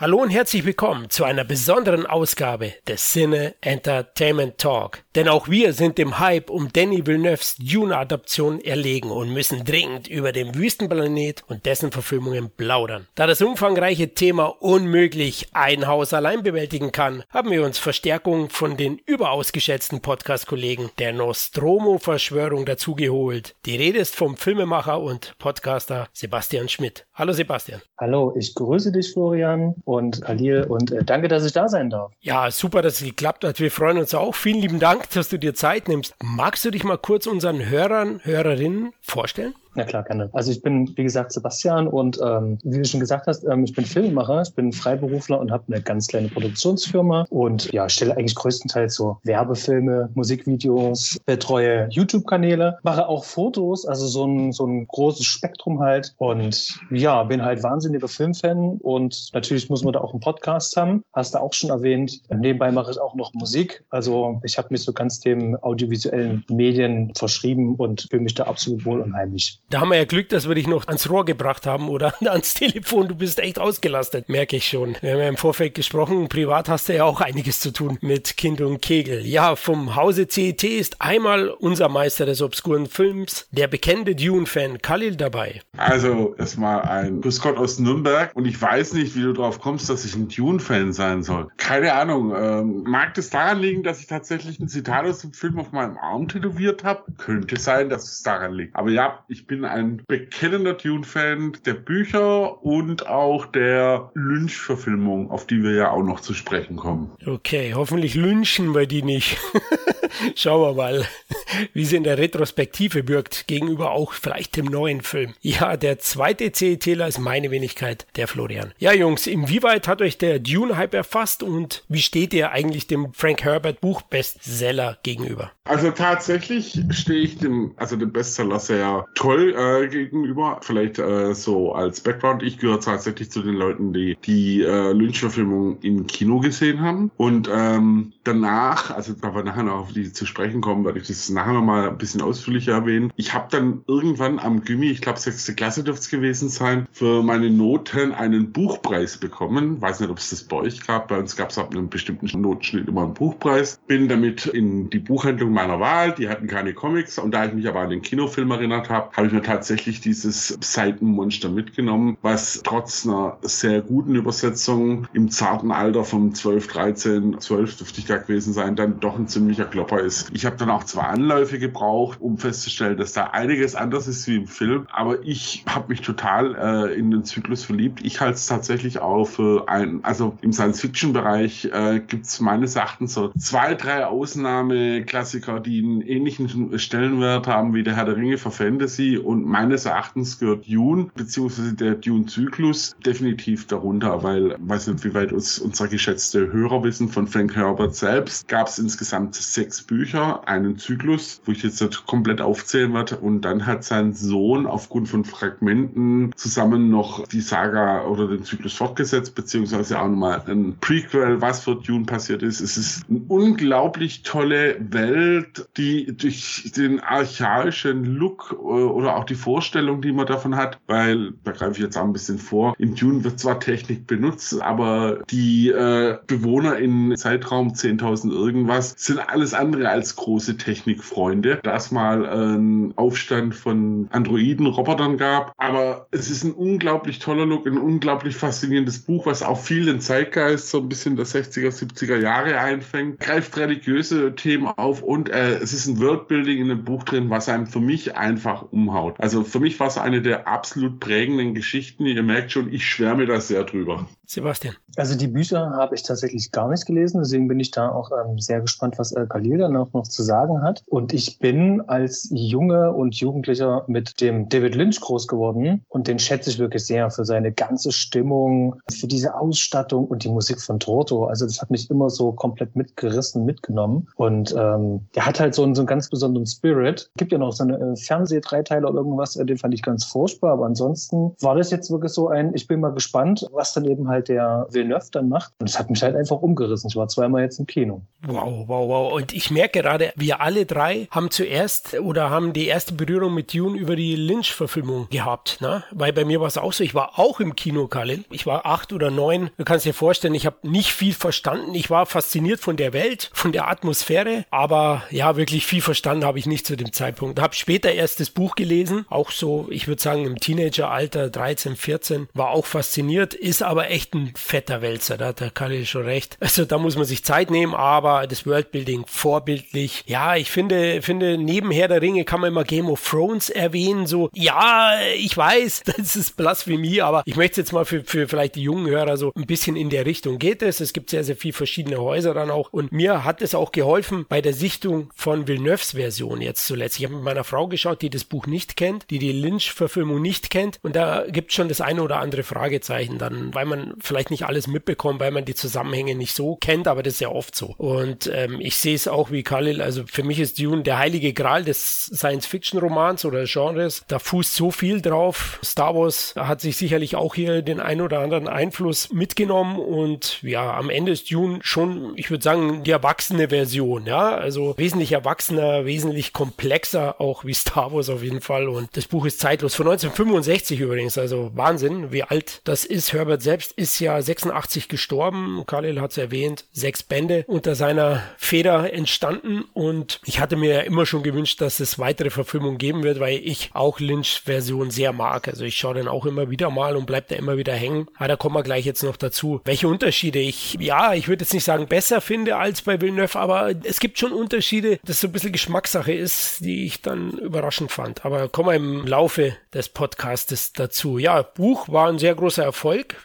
Hallo und herzlich willkommen zu einer besonderen Ausgabe des Cine Entertainment Talk. Denn auch wir sind dem Hype um Danny Villeneuves Dune-Adaption erlegen und müssen dringend über den Wüstenplanet und dessen Verfilmungen plaudern. Da das umfangreiche Thema unmöglich ein Haus allein bewältigen kann, haben wir uns Verstärkung von den überaus geschätzten Podcast-Kollegen der Nostromo-Verschwörung dazugeholt. Die Rede ist vom Filmemacher und Podcaster Sebastian Schmidt. Hallo Sebastian. Hallo, ich grüße dich Florian und Khalil und äh, danke, dass ich da sein darf. Ja, super, dass es geklappt hat. Wir freuen uns auch. Vielen lieben Dank, dass du dir Zeit nimmst. Magst du dich mal kurz unseren Hörern, Hörerinnen vorstellen? Na klar, gerne. Also ich bin, wie gesagt, Sebastian und ähm, wie du schon gesagt hast, ähm, ich bin Filmemacher, ich bin Freiberufler und habe eine ganz kleine Produktionsfirma und ja, stelle eigentlich größtenteils so Werbefilme, Musikvideos, betreue YouTube-Kanäle, mache auch Fotos, also so ein, so ein großes Spektrum halt und ja, bin halt wahnsinniger Filmfan und natürlich muss man da auch einen Podcast haben, hast du auch schon erwähnt. Nebenbei mache ich auch noch Musik, also ich habe mich so ganz dem audiovisuellen Medien verschrieben und fühle mich da absolut wohl und heimisch. Da haben wir ja Glück, dass wir dich noch ans Rohr gebracht haben oder ans Telefon. Du bist echt ausgelastet, merke ich schon. Wir haben ja im Vorfeld gesprochen. Privat hast du ja auch einiges zu tun mit Kind und Kegel. Ja, vom Hause CET ist einmal unser Meister des obskuren Films, der bekannte Dune-Fan Khalil dabei. Also erstmal ein Grüß Gott aus Nürnberg und ich weiß nicht, wie du drauf kommst, dass ich ein Dune-Fan sein soll. Keine Ahnung. Ähm, mag das daran liegen, dass ich tatsächlich ein Zitat aus dem Film auf meinem Arm tätowiert habe? Könnte sein, dass es daran liegt. Aber ja, ich bin ein bekennender Dune-Fan der Bücher und auch der Lynch-Verfilmung, auf die wir ja auch noch zu sprechen kommen. Okay, hoffentlich lynchen wir die nicht. Schauen wir mal, wie sie in der Retrospektive wirkt, gegenüber auch vielleicht dem neuen Film. Ja, der zweite CETler ist meine Wenigkeit, der Florian. Ja, Jungs, inwieweit hat euch der Dune-Hype erfasst und wie steht ihr eigentlich dem Frank Herbert Buch-Bestseller gegenüber? Also tatsächlich stehe ich dem, also dem Bestseller sehr toll äh, gegenüber. Vielleicht äh, so als Background. Ich gehöre tatsächlich zu den Leuten, die die äh, Lynch-Verfilmung im Kino gesehen haben. Und ähm, danach, also da wir nachher noch auf die zu sprechen kommen, werde ich das nachher noch mal ein bisschen ausführlicher erwähnen. Ich habe dann irgendwann am Gimmi, ich glaube sechste Klasse dürfte es gewesen sein, für meine Noten einen Buchpreis bekommen. Weiß nicht, ob es das bei euch gab. Bei uns gab es ab einem bestimmten Notenschnitt immer einen Buchpreis. Bin damit in die Buchhandlung meiner Wahl. Die hatten keine Comics. Und da ich mich aber an den Kinofilm erinnert habe, habe ich mir tatsächlich dieses Seitenmonster mitgenommen, was trotz einer sehr guten Übersetzung im zarten Alter von 12, 13, 12 dürfte ich da gewesen sein, dann doch ein ziemlicher Klopper ist. Ich habe dann auch zwei Anläufe gebraucht, um festzustellen, dass da einiges anders ist wie im Film. Aber ich habe mich total äh, in den Zyklus verliebt. Ich halte es tatsächlich auch für ein, also im Science-Fiction-Bereich äh, gibt es meines Erachtens so zwei, drei Ausnahmeklassiker, die einen ähnlichen Stellenwert haben wie der Herr der Ringe für Fantasy und meines Erachtens gehört Dune beziehungsweise der Dune-Zyklus definitiv darunter, weil weiß nicht, wie weit uns unser geschätzte Hörer wissen von Frank Herbert selbst, gab es insgesamt sechs Bücher, einen Zyklus, wo ich jetzt nicht komplett aufzählen werde und dann hat sein Sohn aufgrund von Fragmenten zusammen noch die Saga oder den Zyklus fortgesetzt, beziehungsweise auch nochmal ein Prequel, was für Dune passiert ist. Es ist eine unglaublich tolle Welt, die durch den archaischen Look äh, oder auch die Vorstellung, die man davon hat, weil, da greife ich jetzt auch ein bisschen vor, in Dune wird zwar Technik benutzt, aber die äh, Bewohner in Zeitraum 10.000 irgendwas sind alles andere als große Technikfreunde. Da es mal einen Aufstand von Androiden, Robotern gab, aber es ist ein unglaublich toller Look, ein unglaublich faszinierendes Buch, was auch viel den Zeitgeist so ein bisschen der 60er, 70er Jahre einfängt, greift religiöse Themen auf und äh, es ist ein Worldbuilding in dem Buch drin, was einem für mich einfach umhaut. Also für mich war es eine der absolut prägenden Geschichten. Ihr merkt schon, ich schwärme da sehr drüber. Sebastian. Also die Bücher habe ich tatsächlich gar nicht gelesen, deswegen bin ich da auch ähm, sehr gespannt, was äh, Khalil dann auch noch zu sagen hat. Und ich bin als Junge und Jugendlicher mit dem David Lynch groß geworden und den schätze ich wirklich sehr für seine ganze Stimmung, für diese Ausstattung und die Musik von Toto. Also das hat mich immer so komplett mitgerissen, mitgenommen. Und ähm, der hat halt so einen, so einen ganz besonderen Spirit. Gibt ja noch so eine äh, Fernsehdreiteiler oder irgendwas, äh, den fand ich ganz furchtbar. Aber ansonsten war das jetzt wirklich so ein, ich bin mal gespannt, was dann eben halt der Villeneuve dann macht. Und es hat mich halt einfach umgerissen. Ich war zweimal jetzt im Kino. Wow, wow, wow. Und ich merke gerade, wir alle drei haben zuerst oder haben die erste Berührung mit Dune über die Lynch-Verfilmung gehabt. Ne? Weil bei mir war es auch so, ich war auch im Kino, Khalil. Ich war acht oder neun. Du kannst dir vorstellen, ich habe nicht viel verstanden. Ich war fasziniert von der Welt, von der Atmosphäre. Aber ja, wirklich viel verstanden habe ich nicht zu dem Zeitpunkt. Habe später erst das Buch gelesen. Auch so, ich würde sagen, im Teenageralter, 13, 14. War auch fasziniert. Ist aber echt ein fetter Wälzer. Da hat der Khalil schon recht. Also da muss man sich Zeit nehmen. Aber das Worldbuilding vorbildlich. Ja, ich finde, finde, neben Herr der Ringe kann man immer Game of Thrones erwähnen. So, ja, ich weiß, das ist Blasphemie, aber ich möchte jetzt mal für, für vielleicht die jungen Hörer so ein bisschen in der Richtung geht es. Es gibt sehr, sehr viele verschiedene Häuser dann auch. Und mir hat es auch geholfen bei der Sichtung von Villeneuves Version jetzt zuletzt. Ich habe mit meiner Frau geschaut, die das Buch nicht kennt, die die Lynch-Verfilmung nicht kennt. Und da gibt es schon das eine oder andere Fragezeichen dann, weil man vielleicht nicht alles mitbekommt, weil man die Zusammenhänge nicht so kennt, aber das ist ja oft so. Und ähm, ich sehe es auch wie Khalil, also für mich ist Dune der heilige Gral des Science-Fiction-Romans oder Genres. Da fußt so viel drauf. Star Wars hat sich sicherlich auch hier den ein oder anderen Einfluss mitgenommen und ja, am Ende ist Dune schon, ich würde sagen, die erwachsene Version, ja, also wesentlich erwachsener, wesentlich komplexer auch wie Star Wars auf jeden Fall und das Buch ist zeitlos von 1965 übrigens, also Wahnsinn, wie alt das ist. Herbert selbst ist ja 86 gestorben, Khalil hat es erwähnt, sechs Bände unter seiner Feder entstanden und ich hatte mir ja immer schon gewünscht, dass es weitere Verfilmungen geben wird, weil ich auch Lynch Version sehr mag. Also ich schaue den auch immer wieder mal und bleibt da immer wieder hängen. Aber da kommen wir gleich jetzt noch dazu. Welche Unterschiede ich, ja, ich würde jetzt nicht sagen besser finde als bei Villeneuve, aber es gibt schon Unterschiede, das so ein bisschen Geschmackssache ist, die ich dann überraschend fand. Aber kommen wir im Laufe des Podcastes dazu. Ja, Buch war ein sehr großer Erfolg.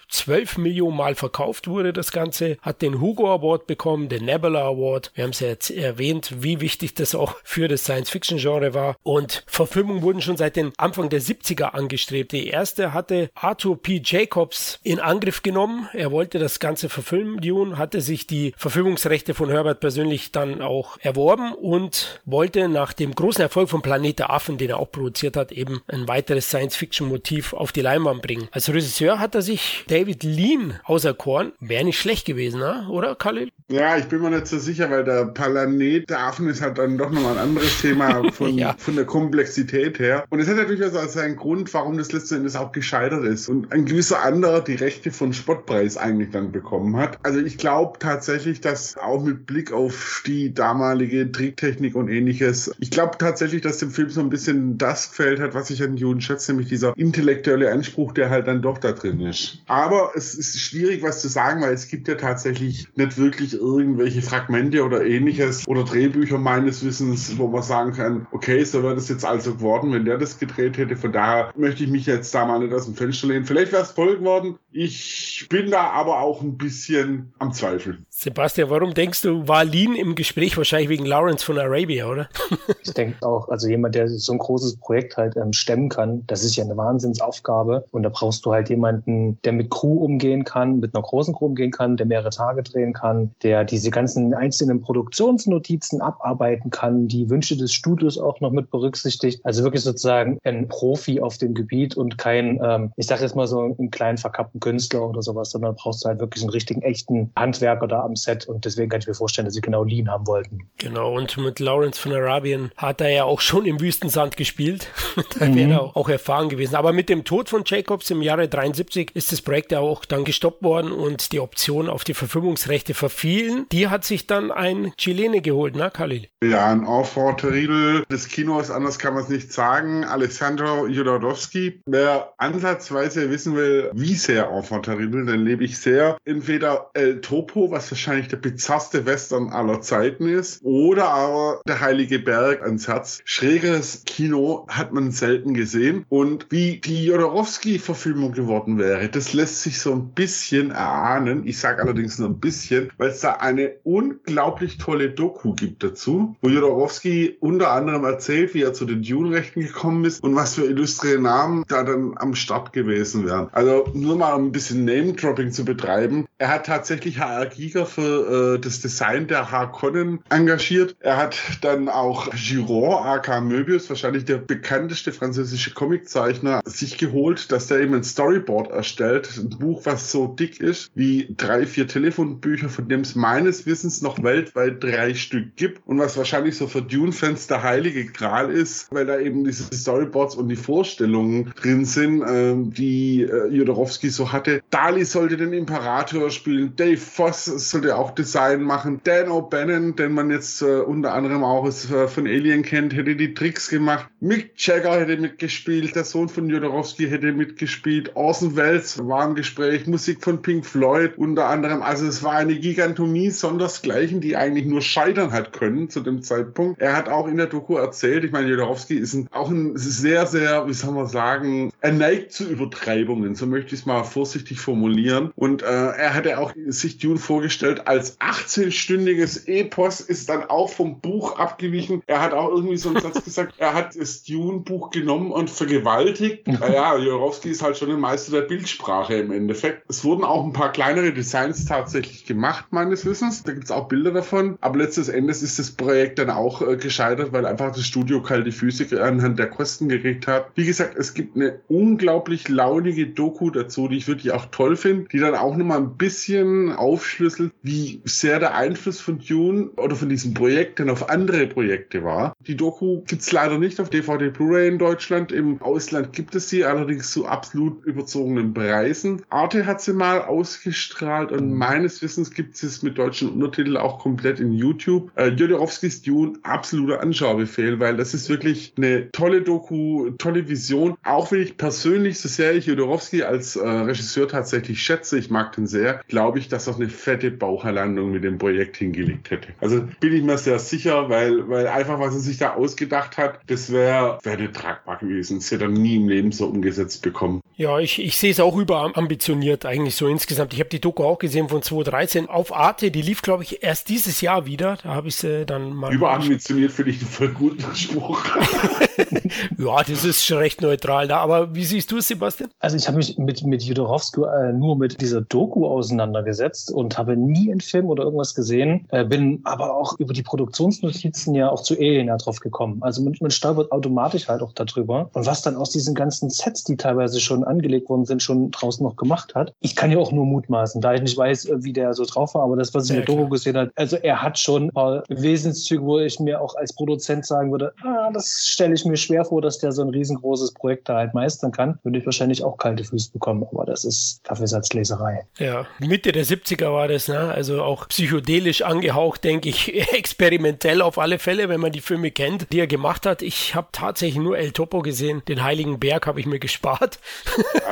12 Millionen Mal verkauft wurde das Ganze, hat den Hugo Award bekommen, den Nebula Award. Wir haben es ja jetzt erwähnt, wie wichtig das auch für das Science-Fiction-Genre war. Und Verfilmungen wurden schon seit den Anfang der 70er angestrebt. Die erste hatte Arthur P. Jacobs in Angriff genommen. Er wollte das Ganze verfilmen, Dune, hatte sich die Verfilmungsrechte von Herbert persönlich dann auch erworben und wollte nach dem großen Erfolg von Planet der Affen, den er auch produziert hat, eben ein weiteres Science-Fiction-Motiv auf die Leinwand bringen. Als Regisseur hat er sich David Lean auserkoren. Wäre nicht schlecht gewesen, ne? oder Khalil? Ja, ich bin mir nicht so sicher, weil der Planet der Affen ist halt dann doch nochmal ein anderes Thema von, ja. von der Komplexität her. Und es hat natürlich also seinen Grund, warum das letzten Endes auch gescheitert ist. Und ein gewisser anderer die Rechte von Spottpreis eigentlich dann bekommen hat. Also ich glaube tatsächlich, dass auch mit Blick auf die damalige Tricktechnik und ähnliches, ich glaube tatsächlich, dass dem Film so ein bisschen das gefällt hat, was ich an Juden schätze, nämlich dieser intellektuelle Anspruch, der halt dann doch da drin ist. Aber es ist schwierig, was zu sagen, weil es gibt ja tatsächlich nicht wirklich irgendwelche Fragmente oder ähnliches oder Drehbücher meines Wissens, wo man sagen kann, okay, so wäre das jetzt also geworden, wenn der das gedreht hätte. Von daher möchte ich mich jetzt da mal nicht aus dem Fenster lehnen. Vielleicht wäre es voll geworden. Ich bin da aber auch ein bisschen am Zweifeln. Sebastian, warum denkst du, war Lean im Gespräch wahrscheinlich wegen Lawrence von Arabia, oder? ich denke auch, also jemand, der so ein großes Projekt halt ähm, stemmen kann, das ist ja eine Wahnsinnsaufgabe und da brauchst du halt jemanden, der mit Crew umgehen kann, mit einer großen Crew umgehen kann, der mehrere Tage drehen kann, der diese ganzen einzelnen Produktionsnotizen abarbeiten kann, die Wünsche des Studios auch noch mit berücksichtigt. Also wirklich sozusagen ein Profi auf dem Gebiet und kein, ähm, ich sage jetzt mal so einen kleinen verkappten Künstler oder sowas, sondern brauchst du halt wirklich einen richtigen, echten Handwerker da am Set und deswegen kann ich mir vorstellen, dass sie genau Lean haben wollten. Genau, und mit Lawrence von Arabien hat er ja auch schon im Wüstensand gespielt. da mhm. wäre er auch erfahren gewesen. Aber mit dem Tod von Jacobs im Jahre 73 ist das Projekt ja auch dann gestoppt worden und die Option auf die Verfilmungsrechte verfielen. Die hat sich dann ein Chilene geholt, ne, Khalil? Ja, ein Enfant terrible des Kinos, anders kann man es nicht sagen. Alessandro Jodorowsky. Wer ansatzweise wissen will, wie sehr Enfant terrible, dann lebe ich sehr entweder El Topo, was wahrscheinlich der bizarrste Western aller Zeiten ist, oder aber der Heilige Berg ans Herz. Schräges Kino hat man selten gesehen. Und wie die Jodorowsky-Verfilmung geworden wäre, das lässt sich so ein bisschen erahnen. Ich sage allerdings nur ein bisschen, weil es da eine unglaublich tolle Doku gibt dazu, wo Jodorowsky unter anderem erzählt, wie er zu den Dune-Rechten gekommen ist und was für illustre Namen da dann am Start gewesen wären. Also nur mal ein bisschen Name-Dropping zu betreiben. Er hat tatsächlich HR Giger für äh, das Design der Harkonnen engagiert. Er hat dann auch Giron, aka Möbius, wahrscheinlich der bekannteste französische Comiczeichner, sich geholt, dass der eben ein Storyboard erstellt. Ein Buch, was so dick ist wie drei, vier Telefonbücher, von dem es meines Wissens noch weltweit drei Stück gibt und was wahrscheinlich so für Dune-Fans der heilige Gral ist, weil da eben diese Storyboards und die Vorstellungen drin sind, äh, die äh, Jodorowsky so hatte. Dali sollte den Imperator spielen, Dave Voss sollte auch Design machen, Dan O'Bannon, den man jetzt äh, unter anderem auch äh, von Alien kennt, hätte die Tricks gemacht. Mick Jagger hätte mitgespielt, der Sohn von Jodorowsky hätte mitgespielt, Orson Welles war im Gespräch, Musik von Pink Floyd unter anderem. Also es war eine Gigantomie sondersgleichen, die eigentlich nur scheitern hat können zu dem Zeitpunkt. Er hat auch in der Doku erzählt, ich meine, Jodorowsky ist ein, auch ein sehr, sehr, wie soll man sagen, er neigt zu Übertreibungen, so möchte ich es mal vorsichtig formulieren. Und äh, er hatte auch sich Dune vorgestellt als 18-stündiges Epos, ist dann auch vom Buch abgewichen. Er hat auch irgendwie so einen Satz gesagt, er hat das Dune-Buch genommen und vergewaltigt. Naja, Jorowski ist halt schon ein Meister der Bildsprache im Endeffekt. Es wurden auch ein paar kleinere Designs tatsächlich gemacht, meines Wissens. Da gibt es auch Bilder davon. Aber letztes Endes ist das Projekt dann auch äh, gescheitert, weil einfach das Studio kalte Physik anhand der Kosten gekriegt hat. Wie gesagt, es gibt eine unglaublich launige Doku dazu, die ich wirklich auch toll finde, die dann auch nochmal ein bisschen aufschlüsselt, wie sehr der Einfluss von Dune oder von diesem Projekt dann auf andere Projekte war. Die Doku gibt's leider nicht auf DVD Blu-ray in Deutschland. Im Ausland gibt es sie allerdings zu absolut überzogenen Preisen. Arte hat sie mal ausgestrahlt und meines Wissens gibt es mit deutschen Untertiteln auch komplett in YouTube. Äh, Jodorowskis Dune, absoluter Anschaubefehl, weil das ist wirklich eine tolle Doku, tolle Vision. Auch wenn ich persönlich, so sehr ich Jodorowsky als äh, Regisseur tatsächlich schätze, ich mag den sehr, glaube ich, dass er eine fette Baucherlandung mit dem Projekt hingelegt hätte. Also bin ich mir sehr sicher, weil, weil einfach, was er sich da ausgedacht hat, das wäre wär nicht tragbar gewesen. Das hätte er nie im Leben so umgesetzt bekommen. Ja, ich, ich sehe es auch überambitioniert eigentlich so insgesamt. Ich habe die Doku auch gesehen von 2013 auf Arte. Die lief, glaube ich, erst dieses Jahr wieder. Da habe ich sie dann mal. Überambitioniert finde ich einen voll guten Spruch. ja, das ist schon recht neutral da. Aber wie siehst du es, Sebastian? Also ich habe mich mit, mit Jodorowsky äh, nur mit dieser Doku auseinandergesetzt und habe nie einen Film oder irgendwas gesehen. Äh, bin aber auch über die Produktionsnotizen ja auch zu Alien ja drauf gekommen. Also man, man stolpert automatisch halt auch darüber. Und was dann aus diesen ganzen Sets, die teilweise schon angelegt worden sind, schon draußen noch gemacht hat. Ich kann ja auch nur mutmaßen, da ich nicht weiß, äh, wie der so drauf war, aber das, was ich ja, in der Doku gesehen habe, also er hat schon ein paar Wesenszüge, wo ich mir auch als Produzent sagen würde, ah, das stelle ich mir schwer vor, dass der so ein riesengroßes Projekt da halt meistern kann. Würde ich wahrscheinlich auch kalte Füße bekommen, aber das ist Kaffeesatzleserei. Ja, Mitte der 70er war das, ne? Also auch psychedelisch angehaucht, denke ich, experimentell auf alle Fälle, wenn man die Filme kennt, die er gemacht hat. Ich habe tatsächlich nur El Topo gesehen. Den Heiligen Berg habe ich mir gespart.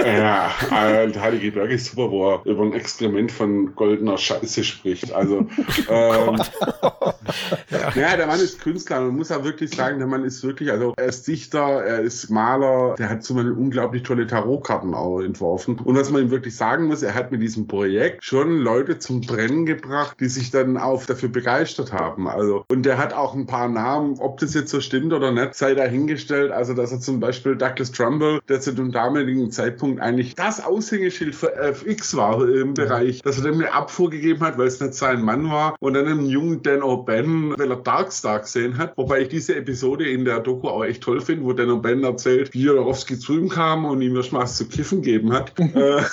ja, der Heilige Berg ist super, wo er über ein Experiment von goldener Scheiße spricht. Also, ähm, ja. ja. der Mann ist Künstler. Man muss ja wirklich sagen, der Mann ist wirklich, also er ist Dichter, er ist Maler, der hat zum Beispiel unglaublich tolle Tarotkarten auch entworfen. Und was man ihm wirklich sagen muss, er hat mit diesem Projekt schon Leute zum Brennen gebracht, die sich dann auch dafür begeistert haben. Also, und der hat auch ein paar Namen, ob das jetzt so stimmt oder nicht, sei dahingestellt. Also, dass er zum Beispiel Douglas Trumbull, der zu dem damaligen Zeitpunkt eigentlich das Aushängeschild für FX war im Bereich, dass er dem eine Abfuhr gegeben hat, weil es nicht sein Mann war und dann einen jungen Dan O'Bannon, weil er Darkstar gesehen hat. Wobei ich diese Episode in der Doku auch echt toll finde, wo Dan O'Bannon erzählt, wie Jorowski zu ihm kam und ihm erstmal was zu kiffen gegeben hat. Äh,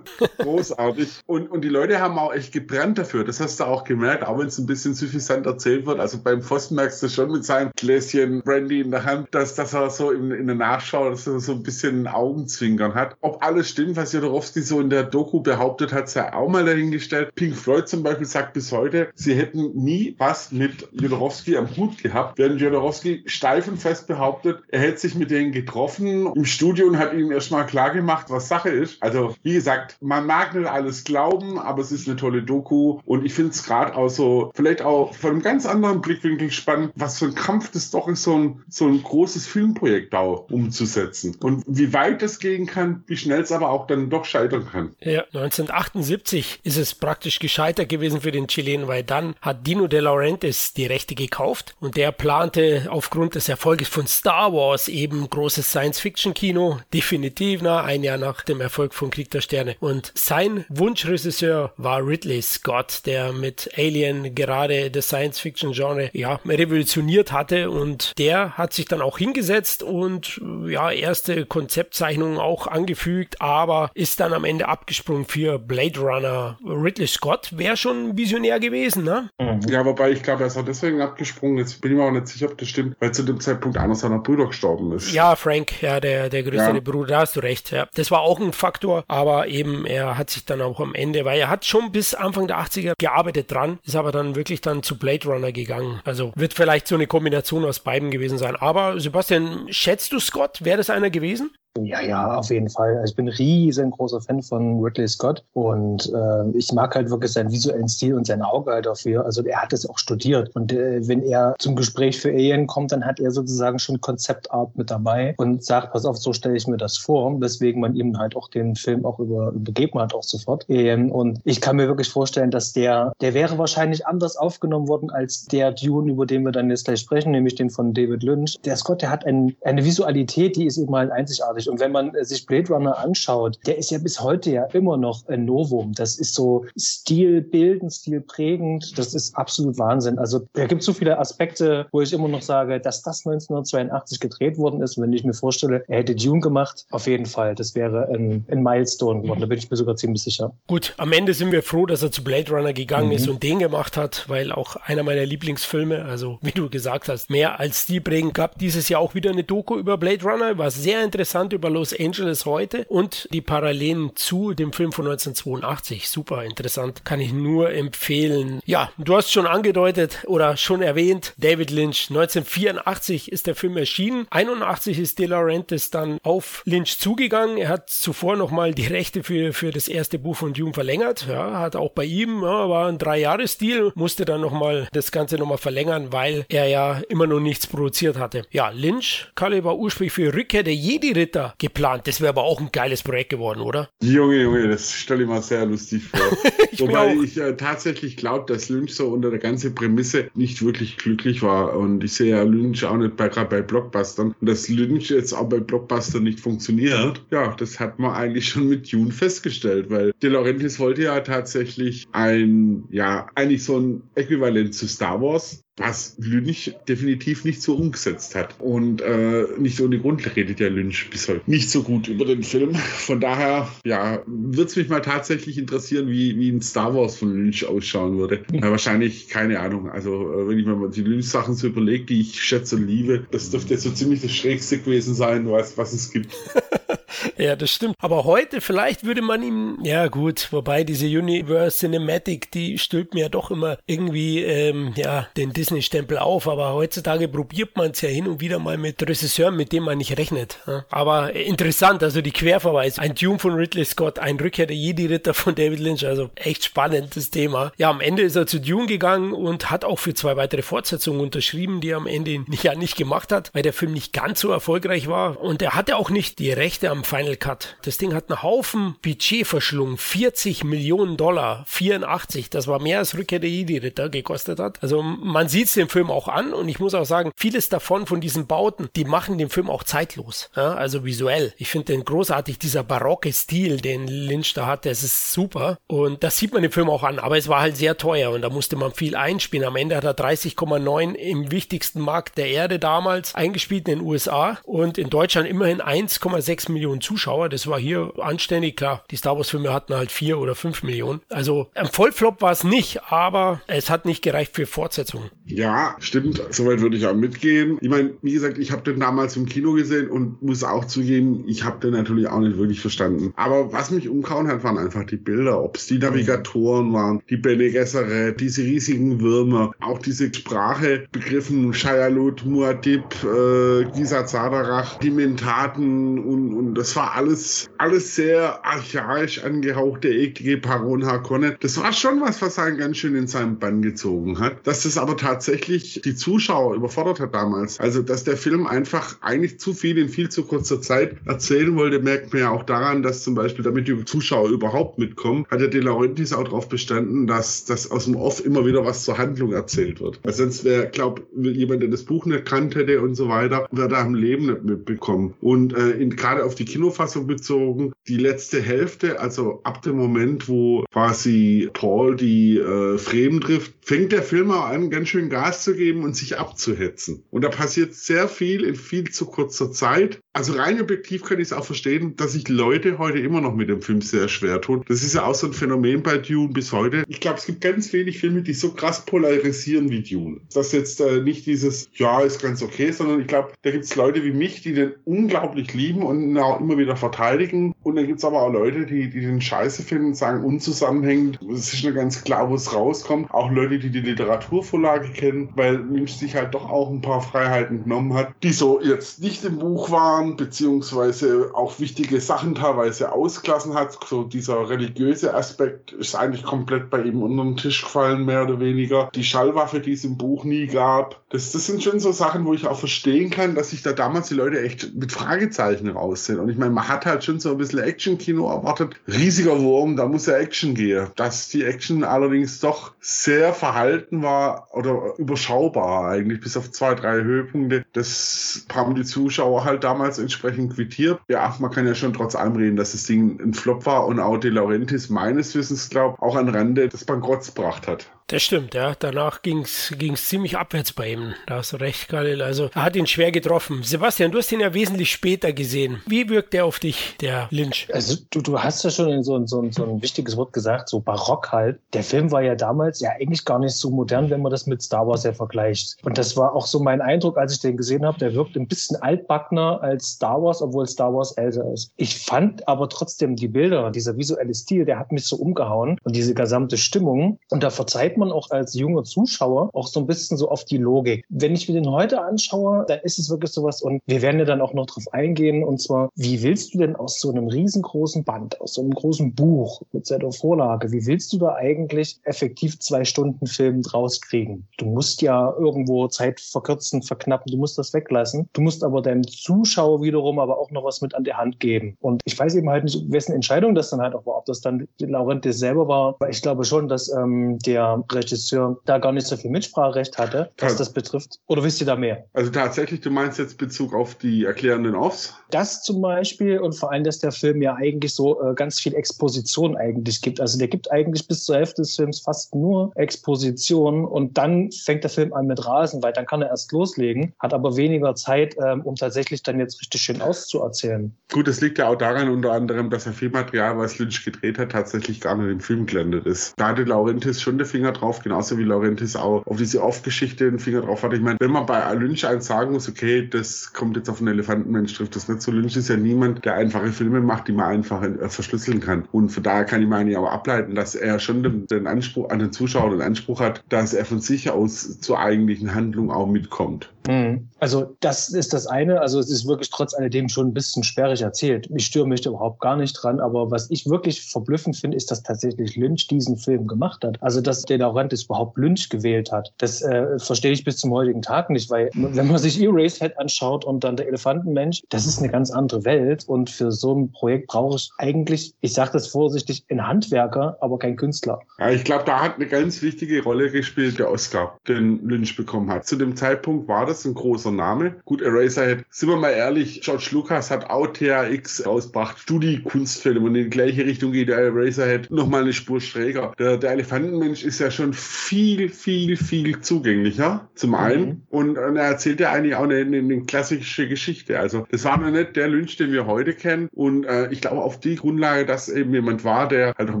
großartig. Und, und die Leute haben auch echt gebrannt dafür. Das hast du auch gemerkt, auch wenn es ein bisschen suffisant erzählt wird. Also beim Pfosten merkst du schon mit seinem Gläschen Brandy in der Hand, dass, dass er so in, in der Nachschau dass er so ein bisschen Augenzwinkern hat. Ob alles stimmt, was Jodorowsky so in der Doku behauptet hat, sei auch mal dahingestellt. Pink Floyd zum Beispiel sagt bis heute, sie hätten nie was mit Jodorowsky am Hut gehabt, während Jodorowsky steif und fest behauptet, er hätte sich mit denen getroffen im Studio und hat ihnen erstmal klar gemacht, was Sache ist. Also, wie gesagt, man mag nicht alles glauben, aber es ist eine tolle Doku und ich finde es gerade auch so, vielleicht auch von einem ganz anderen Blickwinkel spannend, was für ein Kampf das doch ist, so ein, so ein großes Filmprojekt auch umzusetzen. Und wie weit es gehen kann, wie schnell es aber auch dann doch scheitern kann. Ja, 1978 ist es praktisch gescheitert gescheitert gewesen für den Chilen, weil dann hat Dino De Laurentiis die Rechte gekauft und der plante aufgrund des Erfolges von Star Wars eben großes Science-Fiction-Kino, definitiv na, ein Jahr nach dem Erfolg von Krieg der Sterne. Und sein Wunschregisseur war Ridley Scott, der mit Alien gerade das Science-Fiction-Genre ja, revolutioniert hatte und der hat sich dann auch hingesetzt und ja, erste Konzeptzeichnungen auch angefügt, aber ist dann am Ende abgesprungen für Blade Runner. Ridley Scott wäre schon visionär gewesen, ne? Mhm. Ja, wobei ich glaube, er ist auch deswegen abgesprungen. Jetzt bin ich mir auch nicht sicher, ob das stimmt, weil zu dem Zeitpunkt einer seiner Brüder gestorben ist. Ja, Frank, ja, der, der größere ja. Bruder, da hast du recht. Ja. Das war auch ein Faktor, aber eben er hat sich dann auch am Ende, weil er hat schon bis Anfang der 80er gearbeitet dran, ist aber dann wirklich dann zu Blade Runner gegangen. Also wird vielleicht so eine Kombination aus beiden gewesen sein. Aber Sebastian, schätzt du Scott? Wäre das einer gewesen? Ja, ja, auf jeden Fall. Also ich bin riesengroßer Fan von Ridley Scott und äh, ich mag halt wirklich seinen visuellen Stil und sein Auge halt dafür. Also er hat es auch studiert und äh, wenn er zum Gespräch für Alien kommt, dann hat er sozusagen schon Konzeptart mit dabei und sagt, pass auf, so stelle ich mir das vor, weswegen man ihm halt auch den Film auch über, übergeben hat auch sofort. Ähm, und ich kann mir wirklich vorstellen, dass der, der wäre wahrscheinlich anders aufgenommen worden als der Dune, über den wir dann jetzt gleich sprechen, nämlich den von David Lynch. Der Scott, der hat ein, eine Visualität, die ist eben halt einzigartig und wenn man sich Blade Runner anschaut, der ist ja bis heute ja immer noch ein Novum. Das ist so stilbildend, stilprägend. Das ist absolut Wahnsinn. Also da gibt es so viele Aspekte, wo ich immer noch sage, dass das 1982 gedreht worden ist. wenn ich mir vorstelle, er hätte Dune gemacht, auf jeden Fall. Das wäre ein, ein Milestone geworden. Da bin ich mir sogar ziemlich sicher. Gut, am Ende sind wir froh, dass er zu Blade Runner gegangen mhm. ist und den gemacht hat, weil auch einer meiner Lieblingsfilme, also wie du gesagt hast, mehr als stilprägend gab dieses Jahr auch wieder eine Doku über Blade Runner, war sehr interessant über Los Angeles heute und die Parallelen zu dem Film von 1982. Super interessant, kann ich nur empfehlen. Ja, du hast schon angedeutet oder schon erwähnt, David Lynch. 1984 ist der Film erschienen. 81 ist De Laurentiis dann auf Lynch zugegangen. Er hat zuvor nochmal die Rechte für, für das erste Buch von Dune verlängert. Ja, hat auch bei ihm, ja, war ein Drei-Jahres-Deal, musste dann nochmal das Ganze nochmal verlängern, weil er ja immer noch nichts produziert hatte. Ja, Lynch, Kalle war ursprünglich für Rückkehr der Jedi-Ritter geplant. Das wäre aber auch ein geiles Projekt geworden, oder? Junge, Junge, das stelle ich mir sehr lustig vor. ich Wobei ich äh, tatsächlich glaube, dass Lynch so unter der ganzen Prämisse nicht wirklich glücklich war. Und ich sehe ja Lynch auch nicht bei, gerade bei Blockbustern. Und dass Lynch jetzt auch bei Blockbustern nicht funktioniert, ja, das hat man eigentlich schon mit Dune festgestellt, weil De Laurentiis wollte ja tatsächlich ein, ja, eigentlich so ein Äquivalent zu Star Wars was Lynch definitiv nicht so umgesetzt hat. Und äh, nicht ohne Grund redet ja Lynch bis heute nicht so gut über den Film. Von daher, ja, würde es mich mal tatsächlich interessieren, wie, wie ein Star Wars von Lynch ausschauen würde. Ja, wahrscheinlich keine Ahnung. Also, äh, wenn ich mir mal die Lynch-Sachen so überlege, die ich schätze und liebe, das dürfte so ziemlich das Schrägste gewesen sein, was, was es gibt. ja, das stimmt. Aber heute vielleicht würde man ihm, ja gut, wobei diese Universe Cinematic, die stülpt mir ja doch immer irgendwie, ähm, ja, den Disney-Stempel auf. Aber heutzutage probiert man es ja hin und wieder mal mit Regisseuren, mit denen man nicht rechnet. Ja. Aber interessant, also die Querverweise. Ein Tune von Ridley Scott, ein Rückkehr der Jedi-Ritter von David Lynch. Also echt spannendes Thema. Ja, am Ende ist er zu Dune gegangen und hat auch für zwei weitere Fortsetzungen unterschrieben, die er am Ende ja nicht gemacht hat, weil der Film nicht ganz so erfolgreich war. Und er hatte auch nicht die Rechte am Final Cut. Das Ding hat einen Haufen Budget verschlungen. 40 Millionen Dollar. 84. Das war mehr als Rückkehr der Jedi-Ritter gekostet hat. Also man sieht es dem Film auch an und ich muss auch sagen, vieles davon von diesen Bauten, die machen den Film auch zeitlos. Ja, also visuell. Ich finde den großartig, dieser barocke Stil, den Lynch da hat, das ist super. Und das sieht man dem Film auch an. Aber es war halt sehr teuer und da musste man viel einspielen. Am Ende hat er 30,9 im wichtigsten Markt der Erde damals eingespielt in den USA und in Deutschland immerhin 1,6 Millionen Millionen Zuschauer. Das war hier anständig. Klar, die Star Wars Filme hatten halt vier oder fünf Millionen. Also ein Vollflop war es nicht, aber es hat nicht gereicht für Fortsetzungen. Ja, stimmt. Soweit würde ich auch mitgehen. Ich meine, wie gesagt, ich habe den damals im Kino gesehen und muss auch zugeben, ich habe den natürlich auch nicht wirklich verstanden. Aber was mich umkauen hat, waren einfach die Bilder. Ob es die Navigatoren waren, die Bene Gesserit, diese riesigen Würmer, auch diese Sprache begriffen, Shayalut, Muad'Dib, äh, Gisa Zadarach, die Mentaten und, und das war alles, alles sehr archaisch angehauchte, eklige Baron Harkonnen. Das war schon was, was einen ganz schön in seinen Bann gezogen hat. Dass das aber tatsächlich die Zuschauer überfordert hat damals. Also, dass der Film einfach eigentlich zu viel in viel zu kurzer Zeit erzählen wollte, merkt man ja auch daran, dass zum Beispiel, damit die Zuschauer überhaupt mitkommen, hat der De Laurentiis auch darauf bestanden, dass, dass aus dem Off immer wieder was zur Handlung erzählt wird. Weil sonst wäre, glaube jemand, der das Buch nicht kannt hätte und so weiter, wäre da im Leben nicht mitbekommen. Und äh, gerade auf die Kinofassung bezogen, die letzte Hälfte, also ab dem Moment, wo quasi Paul die äh, Fremen trifft, fängt der Film auch an, ganz schön Gas zu geben und sich abzuhetzen. Und da passiert sehr viel in viel zu kurzer Zeit. Also rein objektiv kann ich es auch verstehen, dass sich Leute heute immer noch mit dem Film sehr schwer tun. Das ist ja auch so ein Phänomen bei Dune bis heute. Ich glaube, es gibt ganz wenig Filme, die so krass polarisieren wie Dune. Das jetzt äh, nicht dieses, ja, ist ganz okay, sondern ich glaube, da gibt es Leute wie mich, die den unglaublich lieben und ihn auch immer wieder verteidigen. Und dann gibt es aber auch Leute, die, die den Scheiße finden und sagen, unzusammenhängend. Es ist schon ganz klar, wo es rauskommt. Auch Leute, die die Literaturvorlage kennen, weil Lynch sich halt doch auch ein paar Freiheiten genommen hat, die so jetzt nicht im Buch waren waren, beziehungsweise auch wichtige Sachen teilweise ausgelassen hat. So dieser religiöse Aspekt ist eigentlich komplett bei ihm unter den Tisch gefallen, mehr oder weniger. Die Schallwaffe, die es im Buch nie gab. Das, das sind schon so Sachen, wo ich auch verstehen kann, dass sich da damals die Leute echt mit Fragezeichen raussehen. Und ich meine, man hat halt schon so ein bisschen Action-Kino erwartet. Riesiger Wurm, da muss ja Action gehen. Dass die Action allerdings doch sehr verhalten war oder überschaubar eigentlich, bis auf zwei, drei Höhepunkte. Das haben die Zuschauer halt damals damals entsprechend quittiert. Ja, man kann ja schon trotz allem reden, dass das Ding ein Flop war und auch De Laurentiis meines Wissens, glaube auch an Rande des Bankrotts gebracht hat. Das stimmt, ja. Danach ging es ziemlich abwärts bei ihm. Da hast du recht, Khalil. Also er hat ihn schwer getroffen. Sebastian, du hast ihn ja wesentlich später gesehen. Wie wirkt er auf dich, der Lynch? Also du, du hast ja schon so, so, so ein wichtiges Wort gesagt, so barock halt. Der Film war ja damals ja eigentlich gar nicht so modern, wenn man das mit Star Wars ja vergleicht. Und das war auch so mein Eindruck, als ich den gesehen habe. Der wirkt ein bisschen altbackner als Star Wars, obwohl Star Wars älter ist. Ich fand aber trotzdem die Bilder, dieser visuelle Stil, der hat mich so umgehauen und diese gesamte Stimmung. Und da verzeiht man auch als junger Zuschauer auch so ein bisschen so auf die Logik. Wenn ich mir den heute anschaue, dann ist es wirklich sowas und wir werden ja dann auch noch drauf eingehen und zwar, wie willst du denn aus so einem riesengroßen Band, aus so einem großen Buch mit seiner Vorlage, wie willst du da eigentlich effektiv zwei Stunden Film draus kriegen? Du musst ja irgendwo Zeit verkürzen, verknappen, du musst das weglassen. Du musst aber deinem Zuschauer wiederum aber auch noch was mit an die Hand geben. Und ich weiß eben halt nicht, wessen Entscheidung das dann halt auch war, ob das dann Laurentius selber war, weil ich glaube schon, dass ähm, der Regisseur da gar nicht so viel Mitspracherecht hatte, was ja. das betrifft. Oder wisst ihr da mehr? Also tatsächlich, du meinst jetzt Bezug auf die erklärenden Offs? Das zum Beispiel und vor allem, dass der Film ja eigentlich so äh, ganz viel Exposition eigentlich gibt. Also der gibt eigentlich bis zur Hälfte des Films fast nur Exposition und dann fängt der Film an mit Rasen, weil dann kann er erst loslegen, hat aber weniger Zeit, ähm, um tatsächlich dann jetzt richtig schön auszuerzählen. Gut, das liegt ja auch daran unter anderem, dass er viel Material, was Lynch gedreht hat, tatsächlich gar nicht im Film gelandet ist. Da hatte Laurentis schon den Finger drauf, genauso wie Laurentis auch auf diese Off-Geschichte den Finger drauf hatte. Ich meine, wenn man bei Lynch eins sagen muss, okay, das kommt jetzt auf einen Elefantenmensch, trifft das nicht so. Lynch ist ja niemand, der einfache Filme macht, die man einfach äh, verschlüsseln kann. Und von daher kann ich meine auch ableiten, dass er schon den, den Anspruch an den Zuschauer den Anspruch hat, dass er von sich aus zur eigentlichen Handlung auch mitkommt. Mhm. Also das ist das eine. Also es ist wirklich trotz alledem schon ein bisschen sperrig erzählt. Ich störe mich da überhaupt gar nicht dran. Aber was ich wirklich verblüffend finde, ist, dass tatsächlich Lynch diesen Film gemacht hat. Also dass De Laurentiis überhaupt Lynch gewählt hat. Das äh, verstehe ich bis zum heutigen Tag nicht, weil wenn man sich Erasehead anschaut und dann der Elefantenmensch, das ist eine ganz andere Welt. Und für so ein Projekt brauche ich eigentlich, ich sage das vorsichtig, einen Handwerker, aber kein Künstler. Ja, ich glaube, da hat eine ganz wichtige Rolle gespielt der Oscar, den Lynch bekommen hat. Zu dem Zeitpunkt war das ein großer Name. Gut, Eraserhead, sind wir mal ehrlich, George Lucas hat auch THX rausgebracht, Studi-Kunstfilm und in die gleiche Richtung geht der Eraserhead nochmal eine Spur schräger. Der, der Elefantenmensch ist ja schon viel, viel, viel zugänglicher, zum einen. Mhm. Und, und, er erzählt ja eigentlich auch eine, eine, eine, klassische Geschichte. Also das war noch nicht der Lynch, den wir heute kennen. Und äh, ich glaube auf die Grundlage, dass eben jemand war, der halt auch ein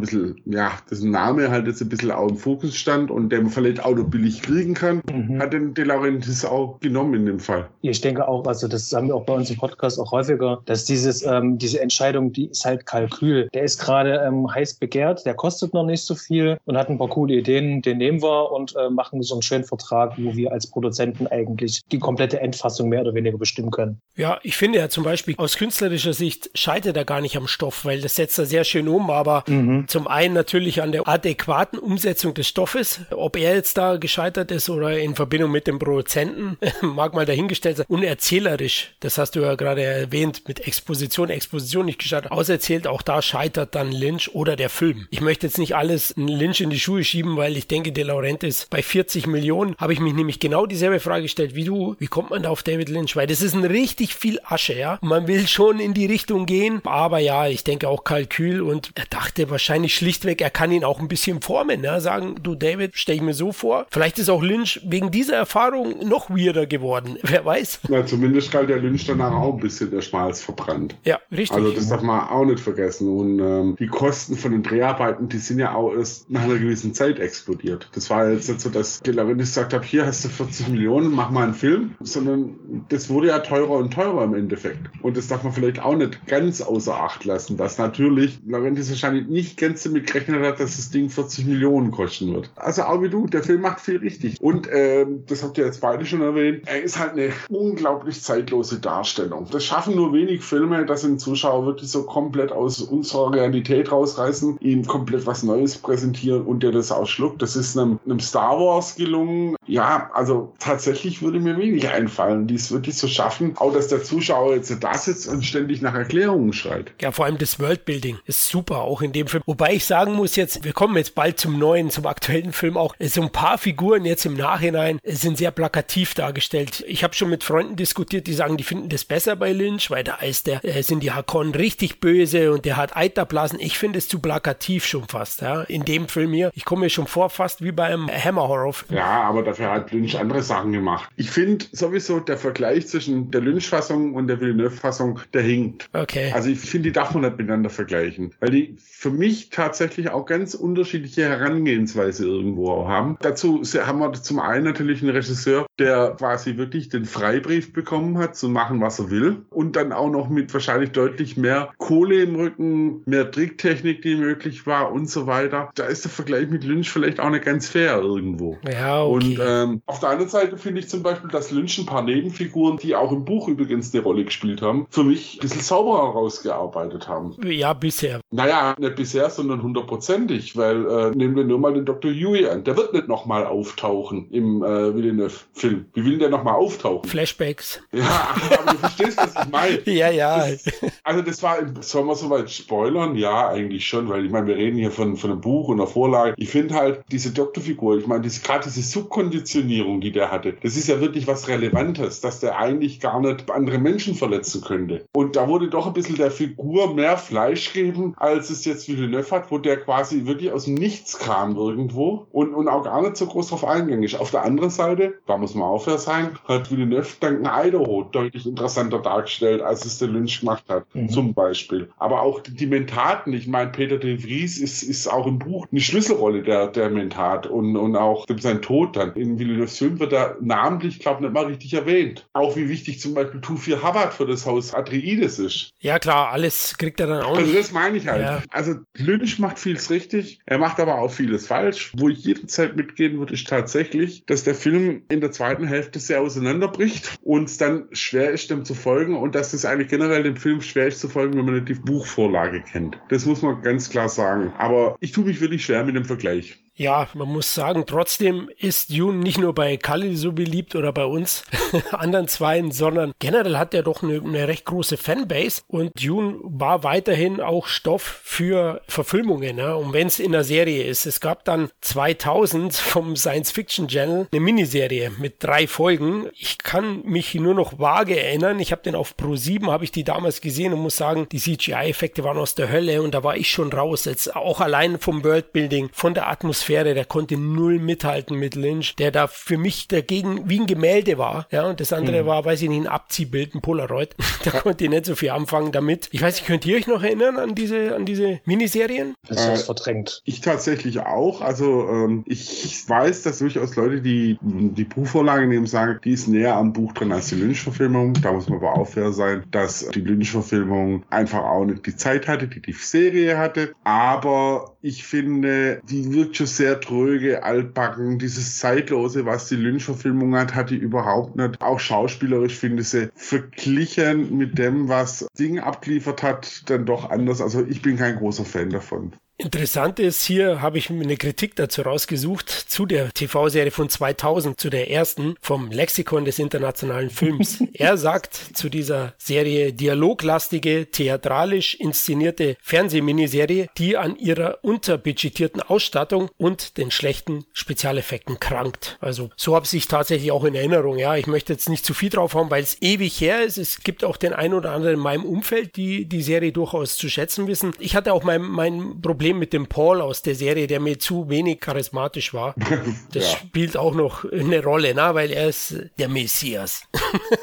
bisschen, ja, dessen Name halt jetzt ein bisschen auch im Fokus stand und der man vielleicht auch noch billig kriegen kann, mhm. hat den De Laurentiis auch genommen in dem Fall. Ich denke auch, also das haben wir auch bei uns im Podcast auch häufiger, dass dieses, ähm, diese Entscheidung, die ist halt Kalkül. Der ist gerade ähm, heiß begehrt, der kostet noch nicht so viel und hat ein paar coole Ideen den, den nehmen wir und äh, machen so einen schönen Vertrag, wo wir als Produzenten eigentlich die komplette Endfassung mehr oder weniger bestimmen können. Ja, ich finde ja zum Beispiel aus künstlerischer Sicht scheitert er gar nicht am Stoff, weil das setzt er sehr schön um, aber mhm. zum einen natürlich an der adäquaten Umsetzung des Stoffes, ob er jetzt da gescheitert ist oder in Verbindung mit dem Produzenten, mag mal dahingestellt sein, und erzählerisch, das hast du ja gerade erwähnt, mit Exposition, Exposition nicht gescheitert, auserzählt, auch da scheitert dann Lynch oder der Film. Ich möchte jetzt nicht alles Lynch in die Schuhe schieben, weil ich denke, De Laurentiis bei 40 Millionen habe ich mich nämlich genau dieselbe Frage gestellt wie du, wie kommt man da auf David Lynch, weil das ist ein richtig viel Asche, ja. Man will schon in die Richtung gehen, aber ja, ich denke auch Kalkül und er dachte wahrscheinlich schlichtweg, er kann ihn auch ein bisschen formen, ja, sagen, du David, stell ich mir so vor. Vielleicht ist auch Lynch wegen dieser Erfahrung noch weirder geworden, wer weiß. Ja, zumindest galt der Lynch danach auch ein bisschen der Schmalz verbrannt. Ja, richtig. Also das darf man auch nicht vergessen und ähm, die Kosten von den Dreharbeiten, die sind ja auch erst nach einer gewissen Zeit explodiert. Das war jetzt nicht so, dass De Laurentiis gesagt hat, hier hast du 40 Millionen, mach mal einen Film, sondern das wurde ja teurer und teurer im Endeffekt. Und das darf man vielleicht auch nicht ganz außer Acht lassen, dass natürlich Laurentiis wahrscheinlich nicht ganz damit gerechnet hat, dass das Ding 40 Millionen kosten wird. Also auch wie du, der Film macht viel richtig. Und ähm, das habt ihr jetzt beide schon erwähnt, er ist halt eine unglaublich zeitlose Darstellung. Das schaffen nur wenig Filme, dass ein Zuschauer wirklich so komplett aus unserer Realität rausreißen, ihm komplett was Neues präsentieren und der das ausschluckt. Das ist einem, einem Star Wars gelungen. Ja, also tatsächlich würde mir wenig einfallen, die es wirklich so schaffen, auch dass der Zuschauer jetzt da sitzt und ständig nach Erklärungen schreit. Ja, vor allem das Worldbuilding ist super, auch in dem Film. Wobei ich sagen muss jetzt, wir kommen jetzt bald zum neuen, zum aktuellen Film auch. So ein paar Figuren jetzt im Nachhinein sind sehr plakativ dargestellt. Ich habe schon mit Freunden diskutiert, die sagen, die finden das besser bei Lynch, weil da ist der, äh, sind die Hakon richtig böse und der hat Eiterblasen. Ich finde es zu plakativ schon fast, ja. In dem Film hier. Ich komme mir schon vor, fast wie beim Hammer Horror. Ja, aber dafür hat Lynch andere Sachen gemacht. Ich finde sowieso der Vergleich zwischen der Lynch-Fassung und der Villeneuve-Fassung, der hinkt. Okay. Also ich finde, die darf man nicht miteinander vergleichen. Weil die für mich tatsächlich auch ganz unterschiedliche Herangehensweise irgendwo haben. Dazu haben wir zum einen natürlich einen Regisseur, der quasi wirklich den Freibrief bekommen hat, zu machen, was er will. Und dann auch noch mit wahrscheinlich deutlich mehr Kohle im Rücken, mehr Tricktechnik, die möglich war und so weiter. Da ist der Vergleich mit Lynch vielleicht auch nicht ganz fair irgendwo. Ja, okay. Und ähm, auf der anderen Seite finde ich zum Beispiel, dass Lynch ein paar Nebenfiguren, die auch im Buch übrigens eine Rolle gespielt haben, für mich ein bisschen sauberer rausgearbeitet haben. Ja, bisher. Naja, nicht bisher, sondern hundertprozentig, weil äh, nehmen wir nur mal den Dr. Huey an. Der wird nicht nochmal auftauchen im äh, Villeneuve-Film. Wie will der nochmal auftauchen? Flashbacks. Ja, aber du verstehst, was ich meine. ja, ja. Das, also das war, sollen wir soweit spoilern? Ja, eigentlich schon, weil ich meine, wir reden hier von, von einem Buch und einer Vorlage. Ich finde halt diese Doktorfigur, ich meine, diese, gerade diese Subkonditionierung, die der hatte, das ist ja wirklich was Relevantes, dass der eigentlich gar nicht andere Menschen verletzen könnte. Und da wurde doch ein bisschen der Figur mehr Fleisch geben, als es jetzt Villeneuve hat, wo der quasi wirklich aus dem Nichts kam irgendwo und, und auch gar nicht so groß drauf eingegangen ist. Auf der anderen Seite, da muss man auch fair sein, hat Villeneuve dank Idaho deutlich interessanter dargestellt, als es der Lynch gemacht hat, mhm. zum Beispiel. Aber auch die, die Mentaten, ich meine, Peter de Vries ist, ist auch im Buch eine Schlüsselrolle der, der Mentat und, und auch sein Tod dann. In Villeneuve's Film wird er namentlich, glaube ich, nicht mal richtig erwähnt. Auch wie wichtig zum Beispiel Tufir Hubbard für das Haus Atreides ist. Ja klar, alles kriegt er dann auch. Also das meine ich halt. Ja. Also Lynch macht vieles richtig, er macht aber auch vieles falsch. Wo ich jederzeit mitgehen würde, ist tatsächlich, dass der Film in der zweiten Hälfte sehr auseinanderbricht und es dann schwer ist, dem zu folgen und dass es eigentlich generell dem Film schwer ist zu folgen, wenn man nicht die Buchvorlage kennt. Das muss man ganz klar sagen. Aber ich tue mich wirklich schwer mit dem Vergleich. Ja, man muss sagen, trotzdem ist Dune nicht nur bei Kali so beliebt oder bei uns anderen Zweien, sondern generell hat er doch eine, eine, recht große Fanbase und Dune war weiterhin auch Stoff für Verfilmungen. Ne? Und wenn es in der Serie ist, es gab dann 2000 vom Science Fiction Channel eine Miniserie mit drei Folgen. Ich kann mich nur noch vage erinnern. Ich habe den auf Pro 7 habe ich die damals gesehen und muss sagen, die CGI-Effekte waren aus der Hölle und da war ich schon raus. Jetzt auch allein vom Worldbuilding, von der Atmosphäre Atmosphäre, der konnte null mithalten mit Lynch, der da für mich dagegen wie ein Gemälde war. Ja, und das andere mhm. war, weiß ich nicht, ein Abziehbild, ein Polaroid. da konnte ich nicht so viel anfangen damit. Ich weiß nicht, könnt ihr euch noch erinnern an diese, an diese Miniserien? Das ist äh, verdrängt. Ich tatsächlich auch. Also ähm, ich weiß, dass durchaus Leute, die die Buchvorlage nehmen, sagen, die ist näher am Buch drin als die Lynch-Verfilmung. Da muss man aber auch fair sein, dass die Lynch-Verfilmung einfach auch nicht die Zeit hatte, die die Serie hatte. Aber Ich finde, die wirkt schon sehr tröge, altbacken. Dieses Zeitlose, was die Lynch-Verfilmung hat, hat die überhaupt nicht. Auch schauspielerisch finde ich sie verglichen mit dem, was Ding abgeliefert hat, dann doch anders. Also ich bin kein großer Fan davon. Interessant ist, hier habe ich eine Kritik dazu rausgesucht, zu der TV-Serie von 2000, zu der ersten vom Lexikon des internationalen Films. er sagt zu dieser Serie dialoglastige, theatralisch inszenierte Fernsehminiserie, die an ihrer unterbudgetierten Ausstattung und den schlechten Spezialeffekten krankt. Also so habe ich tatsächlich auch in Erinnerung. Ja, ich möchte jetzt nicht zu viel drauf haben, weil es ewig her ist. Es gibt auch den einen oder anderen in meinem Umfeld, die die Serie durchaus zu schätzen wissen. Ich hatte auch mein, mein Problem Problem mit dem Paul aus der Serie, der mir zu wenig charismatisch war. Das ja. spielt auch noch eine Rolle, na, weil er ist der Messias.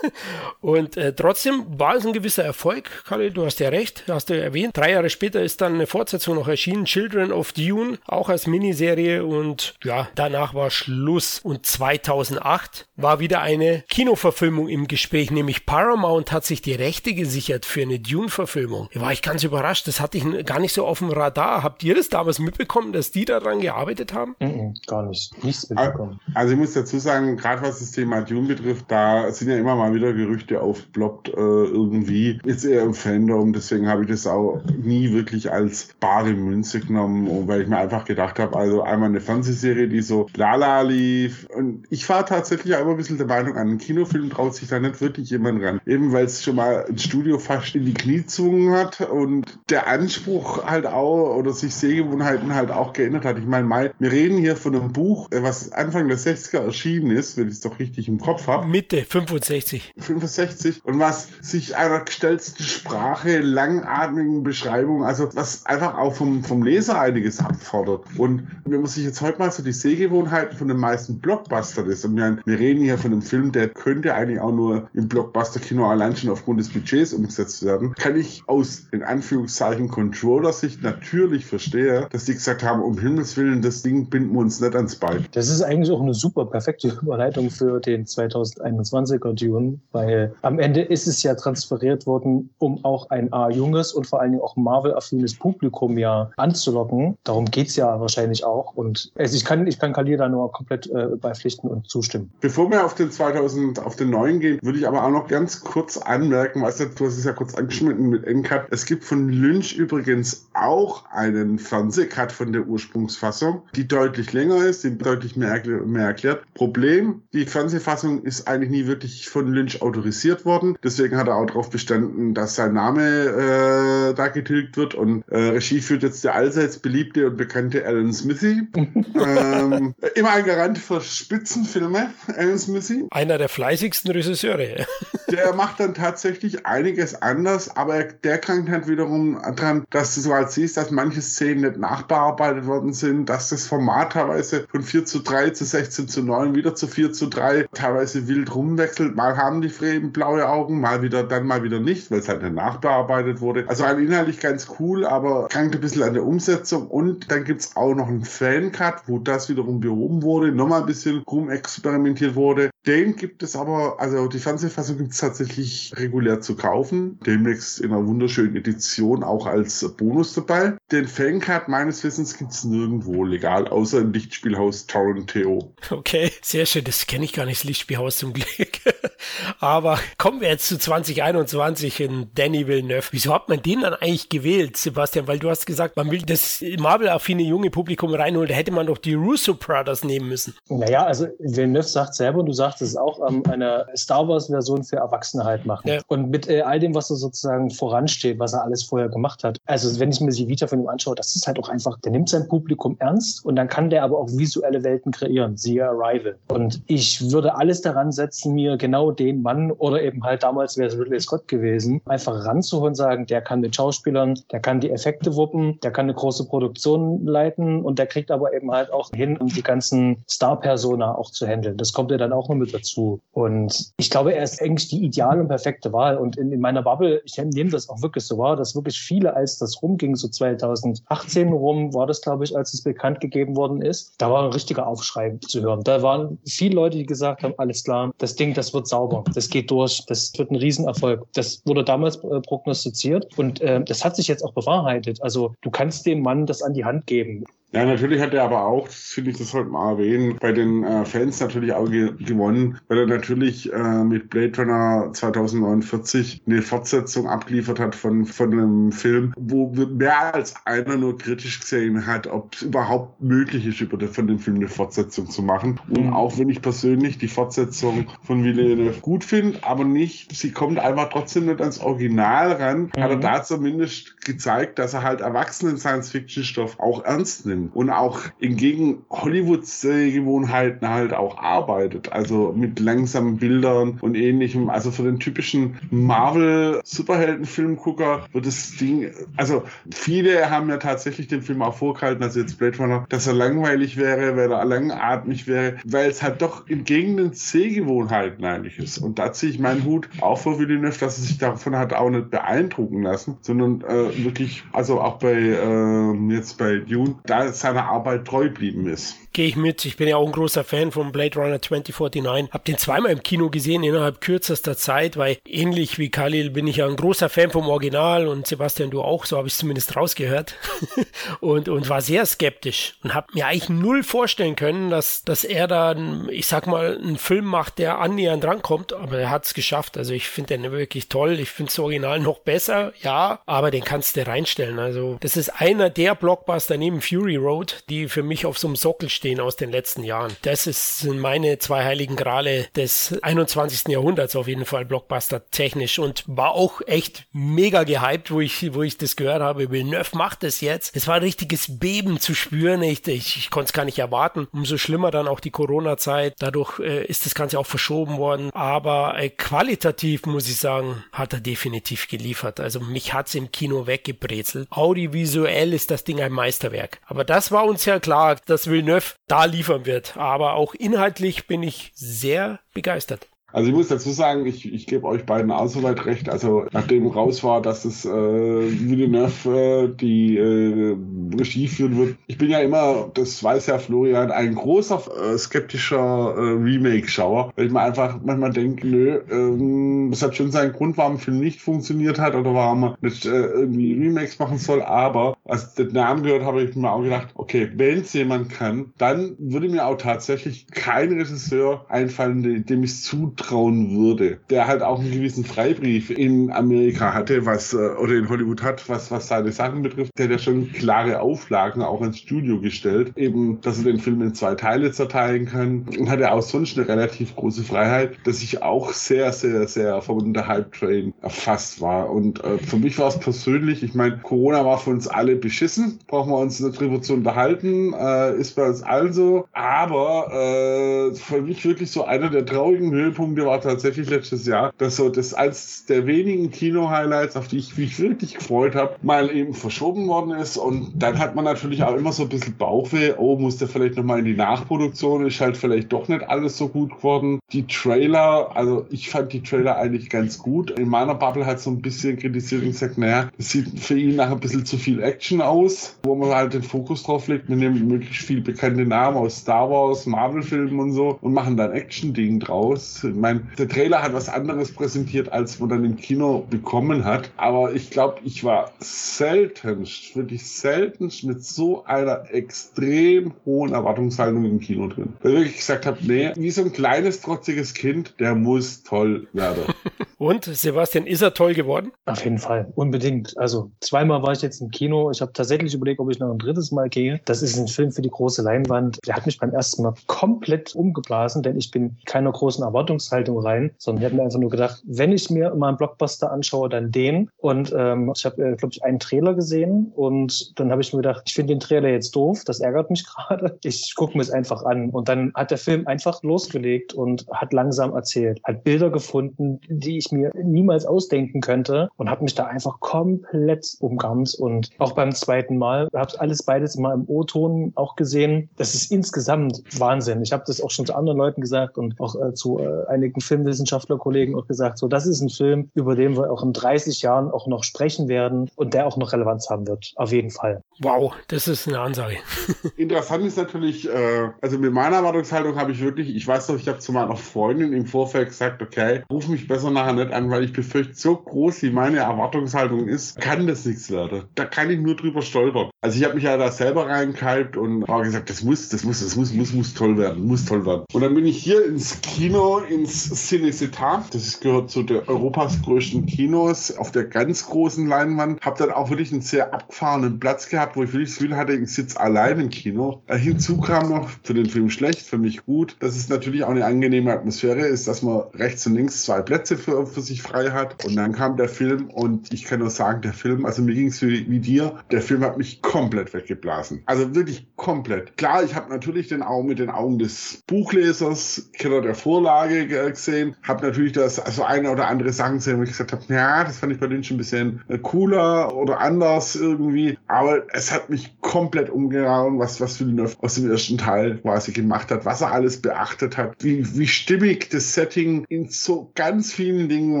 und äh, trotzdem war es ein gewisser Erfolg, Kalle, du hast ja recht, hast du erwähnt. Drei Jahre später ist dann eine Fortsetzung noch erschienen, Children of Dune, auch als Miniserie und ja, danach war Schluss. Und 2008 war wieder eine Kinoverfilmung im Gespräch, nämlich Paramount hat sich die Rechte gesichert für eine Dune-Verfilmung. Da war ich ganz überrascht, das hatte ich gar nicht so auf dem Radar. Habt ihr das damals mitbekommen, dass die daran gearbeitet haben? Mm -mm, gar nicht. Nichts mitbekommen. Also ich muss dazu sagen, gerade was das Thema Dune betrifft, da sind ja immer mal wieder Gerüchte aufgeploppt äh, irgendwie. Jetzt eher im Fandom, deswegen habe ich das auch nie wirklich als bare Münze genommen, weil ich mir einfach gedacht habe, also einmal eine Fernsehserie, die so lala lief. Und ich war tatsächlich auch immer ein bisschen der Meinung, an einen Kinofilm traut sich da nicht wirklich jemand ran. Eben weil es schon mal ein Studio fast in die Knie gezwungen hat und der Anspruch halt auch oder sich Sehgewohnheiten halt auch geändert hat. Ich meine, wir reden hier von einem Buch, äh, was Anfang der 60er erschienen ist, wenn ich es doch richtig im Kopf habe. Mitte 65. 65. Und was sich einer gestellten Sprache, langatmigen Beschreibung, also was einfach auch vom, vom Leser einiges abfordert. Und wenn man sich jetzt heute mal so die Sehgewohnheiten von den meisten Blockbustern ist, und wir, wir reden hier von einem Film, der könnte eigentlich auch nur im Blockbuster-Kino allein schon aufgrund des Budgets umgesetzt werden, kann ich aus, in Anführungszeichen, Controller-Sicht natürlich verstehe, dass die gesagt haben, um Himmels Willen, das Ding binden wir uns nicht ans Bein. Das ist eigentlich auch eine super perfekte Überleitung für den 2021er Dune, weil am Ende ist es ja transferiert worden, um auch ein A, junges und vor allen Dingen auch Marvel-affines Publikum ja anzulocken. Darum geht es ja wahrscheinlich auch. Und also ich kann, ich kann Kalir da nur komplett äh, beipflichten und zustimmen. Bevor wir auf den 2000, auf den neuen gehen, würde ich aber auch noch ganz kurz anmerken, weißt du, du hast es ja kurz angeschnitten mit NCAT. Es gibt von Lynch übrigens auch einen Fernsehcut von der Ursprungsfassung, die deutlich länger ist, die deutlich mehr, mehr erklärt. Problem, die Fernsehfassung ist eigentlich nie wirklich von Lynch autorisiert worden. Deswegen hat er auch darauf bestanden, dass sein Name äh, da getilgt wird. Und äh, Regie führt jetzt der allseits beliebte und bekannte Alan Smithy. ähm, immer ein Garant für Spitzenfilme, Alan Smithy. Einer der fleißigsten Regisseure. der macht dann tatsächlich einiges anders, aber der krankt halt wiederum dran, dass du so halt siehst, dass manche Szenen nicht nachbearbeitet worden sind, dass das Format teilweise von 4 zu 3 zu 16 zu 9 wieder zu 4 zu 3 teilweise wild rumwechselt. Mal haben die Fremen blaue Augen, mal wieder, dann mal wieder nicht, weil es halt nicht nachbearbeitet wurde. Also halt inhaltlich ganz cool, aber krankt ein bisschen an der Umsetzung. Und dann gibt es auch noch einen Fan-Cut, wo das wiederum behoben wurde, nochmal ein bisschen rumexperimentiert wurde. Den gibt es aber, also die Fernsehfassung gibt es tatsächlich regulär zu kaufen. Demnächst in einer wunderschönen Edition auch als Bonus dabei. Den Fancut meines Wissens gibt es nirgendwo legal, außer im Lichtspielhaus Torrenteo. Okay, sehr schön. Das kenne ich gar nicht, das Lichtspielhaus zum Glück. Aber kommen wir jetzt zu 2021 in Danny Villeneuve. Wieso hat man den dann eigentlich gewählt, Sebastian? Weil du hast gesagt, man will das Marvel-affine junge Publikum reinholen. Da hätte man doch die Russo Brothers nehmen müssen. Naja, also Villeneuve sagt selber, und du sagst es auch, ähm, eine Star Wars-Version für Erwachsene halt machen. Ja. Und mit äh, all dem, was er sozusagen voransteht, was er alles vorher gemacht hat. Also wenn ich mir die Vita von ihm anschaue, das ist halt auch einfach, der nimmt sein Publikum ernst und dann kann der aber auch visuelle Welten kreieren, siehe Arrival. Und ich würde alles daran setzen, mir genau den Mann oder eben halt damals wäre es Ridley Scott gewesen, einfach ranzuholen, sagen, der kann mit Schauspielern, der kann die Effekte wuppen, der kann eine große Produktion leiten und der kriegt aber eben halt auch hin, um die ganzen Star-Persona auch zu handeln. Das kommt ja dann auch noch mit dazu. Und ich glaube, er ist eigentlich die ideale und perfekte Wahl. Und in, in meiner Bubble, ich nehme das auch wirklich so wahr, dass wirklich viele, als das rumging, so 2018 rum, war das, glaube ich, als es bekannt gegeben worden ist, da war ein richtiger Aufschrei zu hören. Da waren viele Leute, die gesagt haben, alles klar, das Ding, das wird sauber sauber. Das geht durch. Das wird ein Riesenerfolg. Das wurde damals äh, prognostiziert und äh, das hat sich jetzt auch bewahrheitet. Also du kannst dem Mann das an die Hand geben. Ja, natürlich hat er aber auch, das finde ich, das sollte man erwähnen, bei den äh, Fans natürlich auch ge gewonnen, weil er natürlich äh, mit Blade Runner 2049 eine Fortsetzung abgeliefert hat von, von einem Film, wo mehr als einer nur kritisch gesehen hat, ob es überhaupt möglich ist, über den, von dem Film eine Fortsetzung zu machen. Und auch wenn ich persönlich die Fortsetzung von Villeneuve gut finde, aber nicht, sie kommt einfach trotzdem nicht ans Original ran, mhm. hat er da zumindest gezeigt, dass er halt erwachsenen Science-Fiction-Stoff auch ernst nimmt und auch entgegen Hollywood-Gewohnheiten halt auch arbeitet. Also mit langsamen Bildern und ähnlichem. Also für den typischen Marvel-Superhelden-Filmgucker wird das Ding, also viele haben ja tatsächlich den Film auch vorgehalten, also jetzt Blade Runner, dass er langweilig wäre, weil er langatmig wäre, weil es halt doch entgegen den Sehgewohnheiten eigentlich ist. Und da ziehe ich meinen Hut auch vor Villeneuve, dass er sich davon hat auch nicht beeindrucken lassen, sondern äh, wirklich, also auch bei äh, jetzt bei Dune, da seiner Arbeit treu geblieben ist gehe ich mit. Ich bin ja auch ein großer Fan von Blade Runner 2049. Hab den zweimal im Kino gesehen innerhalb kürzester Zeit, weil ähnlich wie Khalil bin ich ja ein großer Fan vom Original und Sebastian, du auch, so habe ich zumindest rausgehört. und, und war sehr skeptisch und habe mir eigentlich null vorstellen können, dass, dass er da, ich sag mal, einen Film macht, der annähernd drankommt, aber er hat es geschafft. Also ich finde den wirklich toll. Ich finde das Original noch besser, ja, aber den kannst du reinstellen. Also das ist einer der Blockbuster neben Fury Road, die für mich auf so einem Sockel stehen aus den letzten Jahren. Das ist, sind meine zwei heiligen Grale des 21. Jahrhunderts auf jeden Fall Blockbuster technisch und war auch echt mega gehypt, wo ich, wo ich das gehört habe. Villeneuve macht das jetzt. Es war ein richtiges Beben zu spüren. Ich, ich, ich konnte es gar nicht erwarten. Umso schlimmer dann auch die Corona-Zeit. Dadurch äh, ist das Ganze auch verschoben worden. Aber äh, qualitativ muss ich sagen, hat er definitiv geliefert. Also mich hat es im Kino weggebrezelt. Audiovisuell ist das Ding ein Meisterwerk. Aber das war uns ja klar, dass Villeneuve da liefern wird. Aber auch inhaltlich bin ich sehr begeistert. Also ich muss dazu sagen, ich, ich gebe euch beiden auch soweit recht. Also nachdem raus war, dass es äh, Villeneuve äh, die äh, Regie führen wird. Ich bin ja immer, das weiß ja Florian, ein großer äh, skeptischer äh, Remake-Schauer, weil ich mir einfach manchmal denke, nö, ähm, das hat schon seinen Grund, warum ein Film nicht funktioniert hat oder warum man nicht äh, irgendwie Remakes machen soll. Aber als ich den Namen gehört habe, ich mir auch gedacht, okay, wenn es jemand kann, dann würde mir auch tatsächlich kein Regisseur einfallen, dem ich zu zutrauen würde, der halt auch einen gewissen Freibrief in Amerika hatte, was, äh, oder in Hollywood hat, was, was seine Sachen betrifft, der hat ja schon klare Auflagen auch ins Studio gestellt, eben, dass er den Film in zwei Teile zerteilen kann und hat ja auch sonst eine relativ große Freiheit, dass ich auch sehr, sehr, sehr vom The Hype Train erfasst war. Und äh, für mich war es persönlich, ich meine, Corona war für uns alle beschissen, brauchen wir uns nicht drüber zu unterhalten, äh, ist bei uns also, aber äh, für mich wirklich so einer der traurigen Höhepunkte Punkte war tatsächlich letztes Jahr, dass so das als der wenigen Kino-Highlights, auf die ich mich wirklich gefreut habe, mal eben verschoben worden ist. Und dann hat man natürlich auch immer so ein bisschen Bauchweh. Oh, muss der vielleicht nochmal in die Nachproduktion? Ist halt vielleicht doch nicht alles so gut geworden. Die Trailer, also ich fand die Trailer eigentlich ganz gut. In meiner Bubble hat so ein bisschen kritisiert und gesagt, naja, das sieht für ihn nach ein bisschen zu viel Action aus, wo man halt den Fokus drauf legt. Wir nehmen möglichst viel bekannte Namen aus Star Wars, Marvel-Filmen und so und machen dann Action-Ding draus meine, der Trailer hat was anderes präsentiert, als man dann im Kino bekommen hat. Aber ich glaube, ich war seltenst, wirklich seltenst mit so einer extrem hohen Erwartungshaltung im Kino drin. Weil ich wirklich gesagt habe, nee, wie so ein kleines, trotziges Kind, der muss toll werden. Und Sebastian, ist er toll geworden? Auf jeden Fall, unbedingt. Also zweimal war ich jetzt im Kino. Ich habe tatsächlich überlegt, ob ich noch ein drittes Mal gehe. Das ist ein Film für die große Leinwand. Der hat mich beim ersten Mal komplett umgeblasen, denn ich bin keiner großen Erwartungshaltung rein, sondern ich habe mir einfach nur gedacht, wenn ich mir mal einen Blockbuster anschaue, dann den. Und ähm, ich habe, äh, glaube ich, einen Trailer gesehen und dann habe ich mir gedacht, ich finde den Trailer jetzt doof, das ärgert mich gerade. Ich gucke mir es einfach an. Und dann hat der Film einfach losgelegt und hat langsam erzählt, hat Bilder gefunden, die ich mir niemals ausdenken könnte und habe mich da einfach komplett umgarnt und auch beim zweiten Mal habe alles beides mal im O-Ton auch gesehen. Das ist insgesamt Wahnsinn. Ich habe das auch schon zu anderen Leuten gesagt und auch äh, zu äh, einigen Filmwissenschaftlerkollegen auch gesagt, so das ist ein Film, über den wir auch in 30 Jahren auch noch sprechen werden und der auch noch Relevanz haben wird. Auf jeden Fall. Wow, das ist eine Ansage. Interessant ist natürlich, äh, also mit meiner Erwartungshaltung habe ich wirklich, ich weiß noch, ich habe zu meiner Freundin im Vorfeld gesagt, okay, ruf mich besser nachher nicht an, weil ich befürchte, so groß wie meine Erwartungshaltung ist, kann das nichts werden. Da kann ich nur drüber stolpern. Also ich habe mich ja da selber reingehypt und habe gesagt, das muss, das muss, das muss, muss, muss toll werden, muss toll werden. Und dann bin ich hier ins Kino, ins Cinecittà, das gehört zu der Europas größten Kinos, auf der ganz großen Leinwand, habe dann auch wirklich einen sehr abgefahrenen Platz gehabt, wo ich wirklich das Gefühl hatte, ich sitze allein im Kino. Äh, hinzu kam noch, für den Film schlecht, für mich gut, dass es natürlich auch eine angenehme Atmosphäre ist, dass man rechts und links zwei Plätze für, für sich frei hat. Und dann kam der Film und ich kann nur sagen, der Film, also mir ging es wie, wie dir, der Film hat mich komplett weggeblasen. Also wirklich komplett. Klar, ich habe natürlich den Augen mit den Augen des Buchlesers, Kenner der Vorlage gesehen, habe natürlich das, also eine oder andere Sachen gesehen, wo ich gesagt habe, ja, das fand ich bei denen schon ein bisschen äh, cooler oder anders irgendwie. Aber es hat mich komplett umgehauen, was, was Villeneuve aus dem ersten Teil quasi gemacht hat, was er alles beachtet hat, wie, wie stimmig das Setting in so ganz vielen Dingen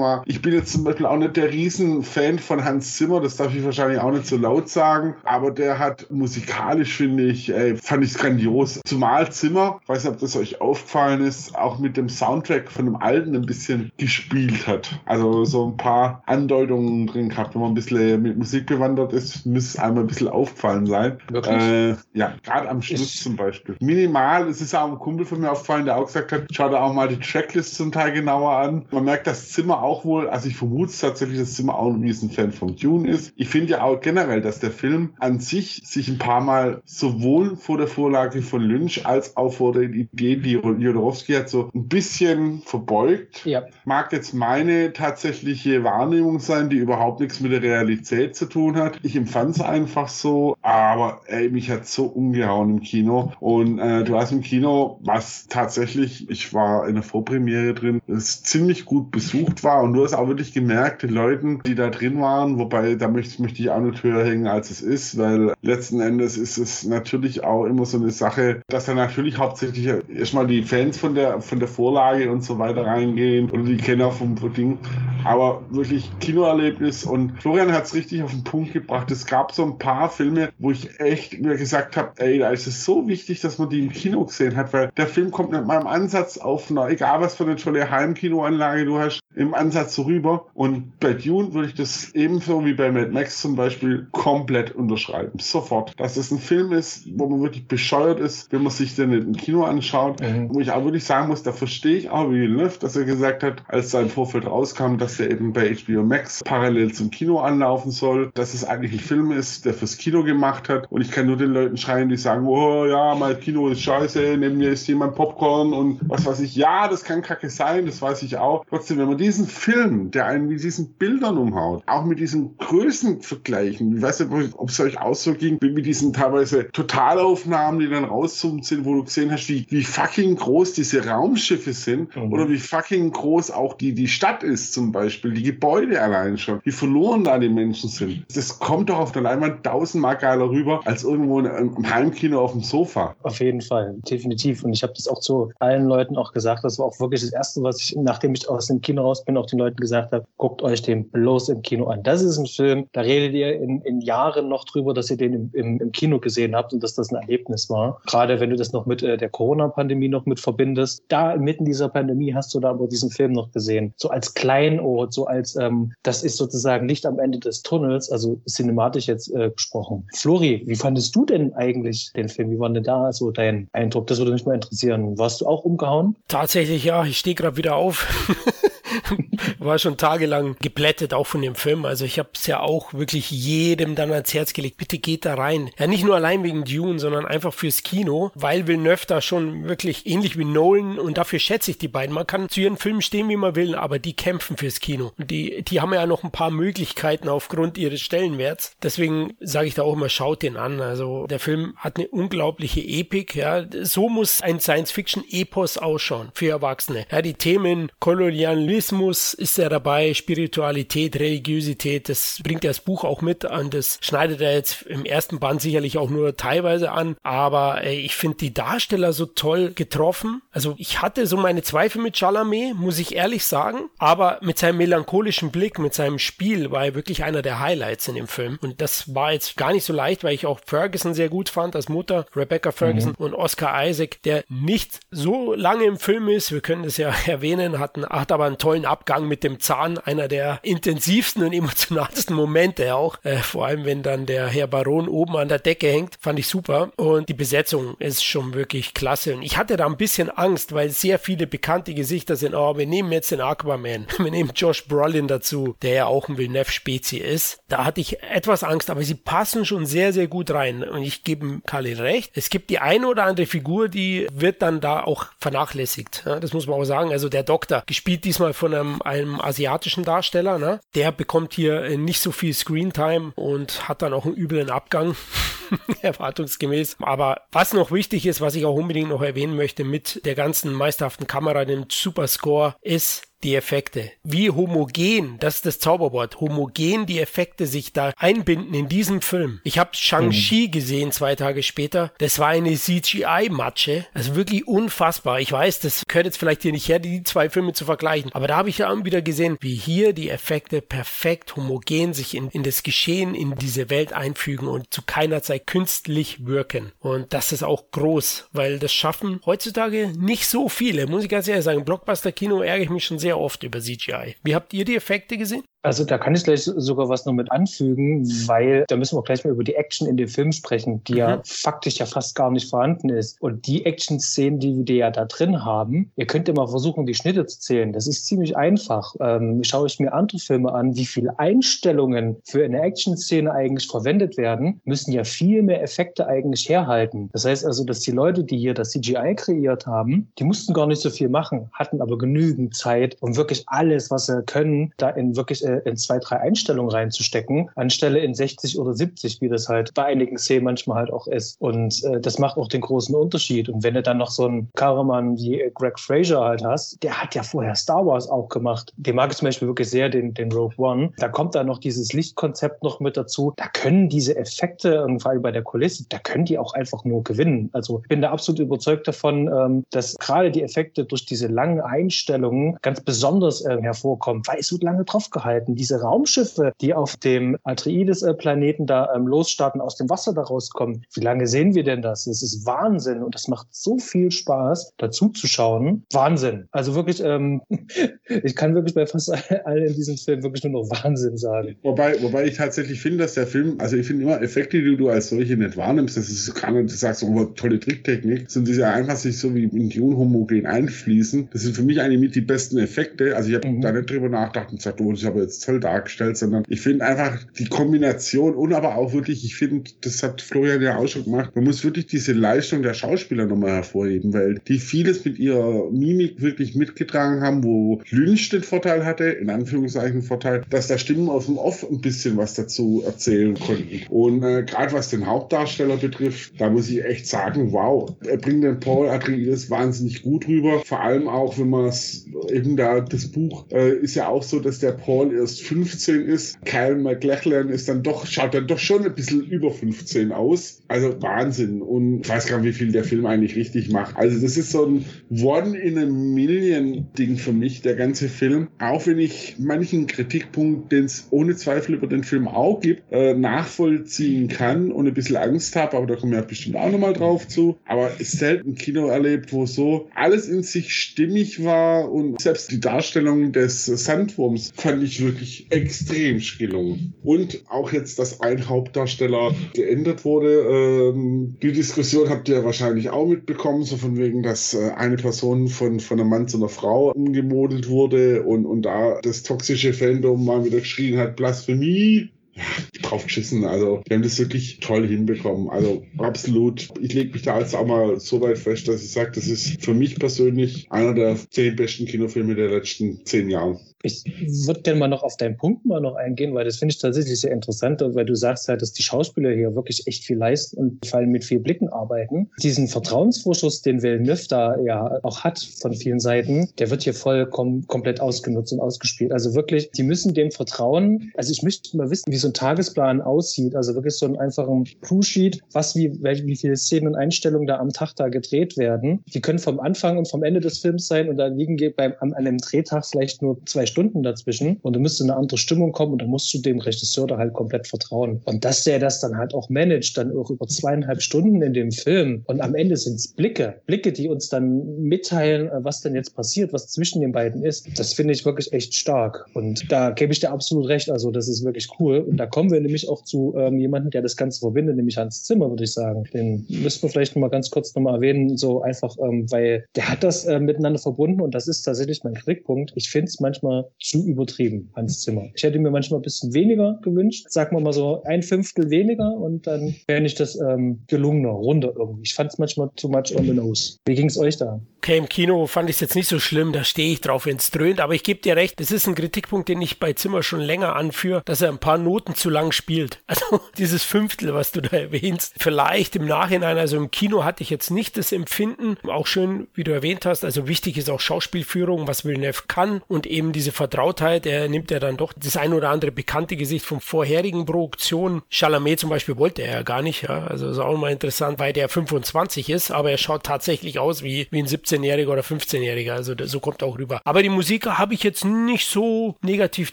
war. Ich bin jetzt zum Beispiel auch nicht der Riesenfan von Hans Zimmer, das darf ich wahrscheinlich auch nicht so laut sagen, aber der hat musikalisch, finde ich, ey, fand ich grandios. Zumal Zimmer, weiß nicht, ob das euch aufgefallen ist, auch mit dem Soundtrack von dem alten ein bisschen gespielt hat. Also so ein paar Andeutungen drin gehabt. Wenn man ein bisschen mit Musik bewandert ist, müsste es einmal ein bisschen aufgefallen sein. Äh, ja, gerade am Schluss ich zum Beispiel. Minimal, es ist auch ein Kumpel von mir aufgefallen, der auch gesagt hat, schau dir auch mal die Tracklist zum Teil genauer an. Man merkt, dass Zimmer auch wohl, also ich vermute tatsächlich, dass Zimmer auch ein Riesenfan von Dune ist. Ich finde ja auch generell, dass der Film an sich sich ein paar Mal sowohl vor der Vorlage von Lynch als auch vor den Ideen, die Jodorowsky hat, so ein bisschen verbeugt. Ja. Mag jetzt meine tatsächliche Wahrnehmung sein, die überhaupt nichts mit der Realität zu tun hat. Ich empfand es einfach so, aber ey, mich hat so umgehauen im Kino. Und äh, du hast im Kino, was tatsächlich, ich war in der Vorpremiere drin, es ziemlich gut besucht war und du hast auch wirklich gemerkt, die Leute, die da drin waren, wobei da möchte, möchte ich auch nicht höher hängen, als es ist, weil letzten Endes ist es natürlich auch immer so eine Sache, dass da natürlich hauptsächlich erstmal die Fans von der, von der Vorlage und so weiter reingehen oder die Kenner vom Ding. Aber wirklich Kinoerlebnis und Florian hat es richtig auf den Punkt gebracht. Es gab so ein paar Filme, wo ich echt mir gesagt habe, ey, da ist es so wichtig, dass man die im Kino gesehen hat, weil der Film kommt mit meinem Ansatz auf einer, egal was für eine tolle Heimkinoanlage du hast, im Ansatz so rüber. Und bei Dune würde ich das ebenso wie bei Mad Max zum Beispiel komplett unterschreiben. Sofort. Dass es ein Film ist, wo man wirklich bescheuert ist, wenn man sich den im Kino anschaut. Mhm. Wo ich auch wirklich sagen muss, da verstehe ich auch wie Löff, dass er gesagt hat, als sein Vorfeld rauskam, dass der eben bei HBO Max parallel zum Kino anlaufen soll, dass es eigentlich ein Film ist, der fürs Kino gemacht hat. Und ich kann nur den Leuten schreien, die sagen, oh ja, mein Kino ist scheiße, neben mir ist jemand Popcorn und was weiß ich. Ja, das kann kacke sein, das weiß ich auch. Trotzdem, wenn man diesen Film, der einen mit diesen Bildern umhaut, auch mit diesen Größen vergleichen, ich weiß nicht, ob es euch auch so ging, mit diesen teilweise Totalaufnahmen, die dann rauszoomt sind, wo du gesehen hast, wie, wie fucking groß diese Raumschiffe sind mhm. oder wie fucking groß auch die, die Stadt ist zum Beispiel, die Gebäude allein schon, wie verloren da die Menschen sind. Das kommt doch auf der Leinwand tausendmal geiler rüber, als irgendwo im Heimkino auf dem Sofa. Auf jeden Fall, definitiv. Und ich habe das auch zu allen Leuten auch gesagt. Das war auch wirklich das Erste, was ich, nachdem ich aus dem Kino raus bin, auch den Leuten gesagt habe, guckt euch den bloß im Kino an. Das ist ein Film, da redet ihr in, in Jahren noch drüber, dass ihr den im, im, im Kino gesehen habt und dass das ein Erlebnis war. Gerade wenn du das noch mit äh, der Corona-Pandemie noch mit verbindest. Da mitten dieser Pandemie hast du da aber diesen Film noch gesehen. So als Kleinod, so als, ähm, das ist sozusagen Licht am Ende des Tunnels, also cinematisch jetzt äh, gesprochen. Flori, wie fandest du denn eigentlich den Film? Wie war denn da so dein Eindruck? Das würde mich mal interessieren. Warst du auch umgehauen? Tatsächlich, ja. Ich stehe gerade wieder auf. war schon tagelang geblättet, auch von dem Film. Also ich habe es ja auch wirklich jedem dann ans Herz gelegt. Bitte geht da rein. Ja, nicht nur allein wegen Dune, sondern einfach fürs Kino, weil Villeneuve da schon wirklich ähnlich wie Nolan und dafür schätze ich die beiden. Man kann zu ihren Filmen stehen, wie man will, aber die kämpfen fürs Kino. Und die, die haben ja noch ein paar Möglichkeiten aufgrund ihres Stellenwerts. Deswegen sage ich da auch immer, schaut den an. Also der Film hat eine unglaubliche Epik. Ja, so muss ein Science-Fiction-Epos ausschauen für Erwachsene. Ja, die Themen Kolonialismus Buddhismus ist er dabei, Spiritualität, Religiosität, das bringt das Buch auch mit und das schneidet er jetzt im ersten Band sicherlich auch nur teilweise an, aber äh, ich finde die Darsteller so toll getroffen. Also ich hatte so meine Zweifel mit Chalamet, muss ich ehrlich sagen, aber mit seinem melancholischen Blick, mit seinem Spiel war er wirklich einer der Highlights in dem Film und das war jetzt gar nicht so leicht, weil ich auch Ferguson sehr gut fand als Mutter, Rebecca Ferguson mhm. und Oscar Isaac, der nicht so lange im Film ist, wir können das ja erwähnen, hatten, hat aber einen tollen Abgang mit dem Zahn, einer der intensivsten und emotionalsten Momente auch, äh, vor allem wenn dann der Herr Baron oben an der Decke hängt, fand ich super. Und die Besetzung ist schon wirklich klasse. Und ich hatte da ein bisschen Angst, weil sehr viele bekannte Gesichter sind, oh, wir nehmen jetzt den Aquaman, wir nehmen Josh Brolin dazu, der ja auch ein Villeneuve-Spezi ist, da hatte ich etwas Angst, aber sie passen schon sehr, sehr gut rein. Und ich gebe Kali recht, es gibt die eine oder andere Figur, die wird dann da auch vernachlässigt, ja, das muss man auch sagen, also der Doktor, gespielt diesmal von einem, einem asiatischen Darsteller, ne? der bekommt hier äh, nicht so viel Screentime und hat dann auch einen üblen Abgang. erwartungsgemäß. Aber was noch wichtig ist, was ich auch unbedingt noch erwähnen möchte mit der ganzen meisterhaften Kamera, dem Superscore, ist, die Effekte. Wie homogen, das ist das Zauberwort, homogen die Effekte sich da einbinden in diesem Film. Ich habe Shang-Chi mhm. gesehen zwei Tage später. Das war eine CGI-Matsche. Also wirklich unfassbar. Ich weiß, das gehört jetzt vielleicht hier nicht her, die zwei Filme zu vergleichen. Aber da habe ich ja wieder gesehen, wie hier die Effekte perfekt homogen sich in, in das Geschehen, in diese Welt einfügen und zu keiner Zeit künstlich wirken. Und das ist auch groß, weil das schaffen heutzutage nicht so viele. Muss ich ganz ehrlich sagen. Blockbuster-Kino ärgere ich mich schon sehr sehr oft über CGI. Wie habt ihr die Effekte gesehen? Also da kann ich gleich sogar was noch mit anfügen, weil da müssen wir gleich mal über die Action in dem Film sprechen, die mhm. ja faktisch ja fast gar nicht vorhanden ist. Und die Action-Szenen, die wir ja da drin haben, ihr könnt ja mal versuchen, die Schnitte zu zählen. Das ist ziemlich einfach. Ähm, schaue ich mir andere Filme an, wie viele Einstellungen für eine Action-Szene eigentlich verwendet werden, müssen ja viel mehr Effekte eigentlich herhalten. Das heißt also, dass die Leute, die hier das CGI kreiert haben, die mussten gar nicht so viel machen, hatten aber genügend Zeit, um wirklich alles, was sie können, da in wirklich äh, in zwei, drei Einstellungen reinzustecken, anstelle in 60 oder 70, wie das halt bei einigen Szenen manchmal halt auch ist. Und äh, das macht auch den großen Unterschied. Und wenn du dann noch so einen Kameramann wie äh, Greg Fraser halt hast, der hat ja vorher Star Wars auch gemacht. Den mag ich zum Beispiel wirklich sehr, den, den Rogue One. Da kommt dann noch dieses Lichtkonzept noch mit dazu. Da können diese Effekte, vor allem bei der Kulisse, da können die auch einfach nur gewinnen. Also ich bin da absolut überzeugt davon, ähm, dass gerade die Effekte durch diese langen Einstellungen ganz besonders äh, hervorkommen, weil es wird lange drauf gehalten Möglichkeiten. Diese Raumschiffe, die auf dem Atreides-Planeten da ähm, losstarten, aus dem Wasser da rauskommen. Wie lange sehen wir denn das? Es ist Wahnsinn und es macht so viel Spaß, dazu zu schauen. Wahnsinn. Also wirklich, ähm, ich kann wirklich bei fast allen in diesem Film wirklich nur noch Wahnsinn sagen. Wobei, wobei ich tatsächlich finde, dass der Film, also ich finde immer Effekte, die du als solche nicht wahrnimmst, das ist kann du sagst, oh, tolle Tricktechnik, sind diese einfach sich so wie in die unhomogen einfließen. Das sind für mich eigentlich mit die besten Effekte. Also ich habe mhm. da nicht drüber nachgedacht und gesagt, oh, ich habe jetzt jetzt toll dargestellt, sondern ich finde einfach die Kombination und aber auch wirklich, ich finde, das hat Florian ja auch schon gemacht, man muss wirklich diese Leistung der Schauspieler nochmal hervorheben, weil die vieles mit ihrer Mimik wirklich mitgetragen haben, wo Lynch den Vorteil hatte, in Anführungszeichen Vorteil, dass da Stimmen aus dem Off ein bisschen was dazu erzählen konnten. Und äh, gerade was den Hauptdarsteller betrifft, da muss ich echt sagen, wow, er bringt den Paul Atreides wahnsinnig gut rüber. Vor allem auch, wenn man es eben da, das Buch äh, ist ja auch so, dass der Paul erst 15 ist. Kyle McLachlan ist dann doch, schaut dann doch schon ein bisschen über 15 aus. Also Wahnsinn. Und ich weiß gar nicht, wie viel der Film eigentlich richtig macht. Also das ist so ein One in a Million Ding für mich, der ganze Film. Auch wenn ich manchen Kritikpunkt, den es ohne Zweifel über den Film auch gibt, äh, nachvollziehen kann und ein bisschen Angst habe, aber da kommen wir bestimmt auch nochmal drauf zu. Aber selten Kino erlebt, wo so alles in sich stimmig war und selbst die Darstellung des Sandwurms fand ich wirklich extrem gelungen. Und auch jetzt, dass ein Hauptdarsteller geändert wurde. Ähm, die Diskussion habt ihr wahrscheinlich auch mitbekommen, so von wegen, dass äh, eine Person von, von einem Mann zu einer Frau umgemodelt wurde und, und da das toxische Fandom mal wieder geschrien hat, Blasphemie ja, drauf geschissen. Also, die haben das wirklich toll hinbekommen. Also, absolut. Ich lege mich da jetzt auch mal so weit fest, dass ich sage, das ist für mich persönlich einer der zehn besten Kinofilme der letzten zehn Jahre. Ich würde gerne mal noch auf deinen Punkt mal noch eingehen, weil das finde ich tatsächlich sehr interessant, weil du sagst halt, dass die Schauspieler hier wirklich echt viel leisten und vor allem mit viel Blicken arbeiten. Diesen Vertrauensvorschuss, den Villeneuve da ja auch hat von vielen Seiten, der wird hier vollkommen komplett ausgenutzt und ausgespielt. Also wirklich, die müssen dem vertrauen. Also ich möchte mal wissen, wie so ein Tagesplan aussieht. Also wirklich so einen einfachen Crew-Sheet, was wie, wie viele Szenen und Einstellungen da am Tag da gedreht werden. Die können vom Anfang und vom Ende des Films sein und da liegen beim, an einem Drehtag vielleicht nur zwei Stunden dazwischen und da müsste eine andere Stimmung kommen und da musst du dem Regisseur da halt komplett vertrauen. Und dass der das dann halt auch managt, dann auch über zweieinhalb Stunden in dem Film und am Ende sind es Blicke, Blicke, die uns dann mitteilen, äh, was denn jetzt passiert, was zwischen den beiden ist. Das finde ich wirklich echt stark und da gebe ich dir absolut recht. Also das ist wirklich cool und da kommen wir nämlich auch zu ähm, jemandem, der das Ganze verbindet, nämlich Hans Zimmer, würde ich sagen. Den müssen wir vielleicht noch mal ganz kurz noch mal erwähnen, so einfach, ähm, weil der hat das äh, miteinander verbunden und das ist tatsächlich mein Kritikpunkt. Ich finde es manchmal zu übertrieben, Hans Zimmer. Ich hätte mir manchmal ein bisschen weniger gewünscht, sagen wir mal so ein Fünftel weniger und dann wäre nicht das ähm, gelungener, runder irgendwie. Ich fand es manchmal too much on the nose. Wie ging es euch da? Okay, im Kino fand ich es jetzt nicht so schlimm, da stehe ich drauf, wenn es dröhnt, aber ich gebe dir recht, das ist ein Kritikpunkt, den ich bei Zimmer schon länger anführe, dass er ein paar Noten zu lang spielt. Also dieses Fünftel, was du da erwähnst, vielleicht im Nachhinein, also im Kino hatte ich jetzt nicht das Empfinden, auch schön, wie du erwähnt hast, also wichtig ist auch Schauspielführung, was Villeneuve kann und eben diese Vertrautheit, er nimmt ja dann doch das ein oder andere bekannte Gesicht von vorherigen Produktionen. Chalamet zum Beispiel wollte er ja gar nicht, ja, also ist auch mal interessant, weil der 25 ist, aber er schaut tatsächlich aus wie, wie ein 17-Jähriger oder 15-Jähriger, also so kommt auch rüber. Aber die Musik habe ich jetzt nicht so negativ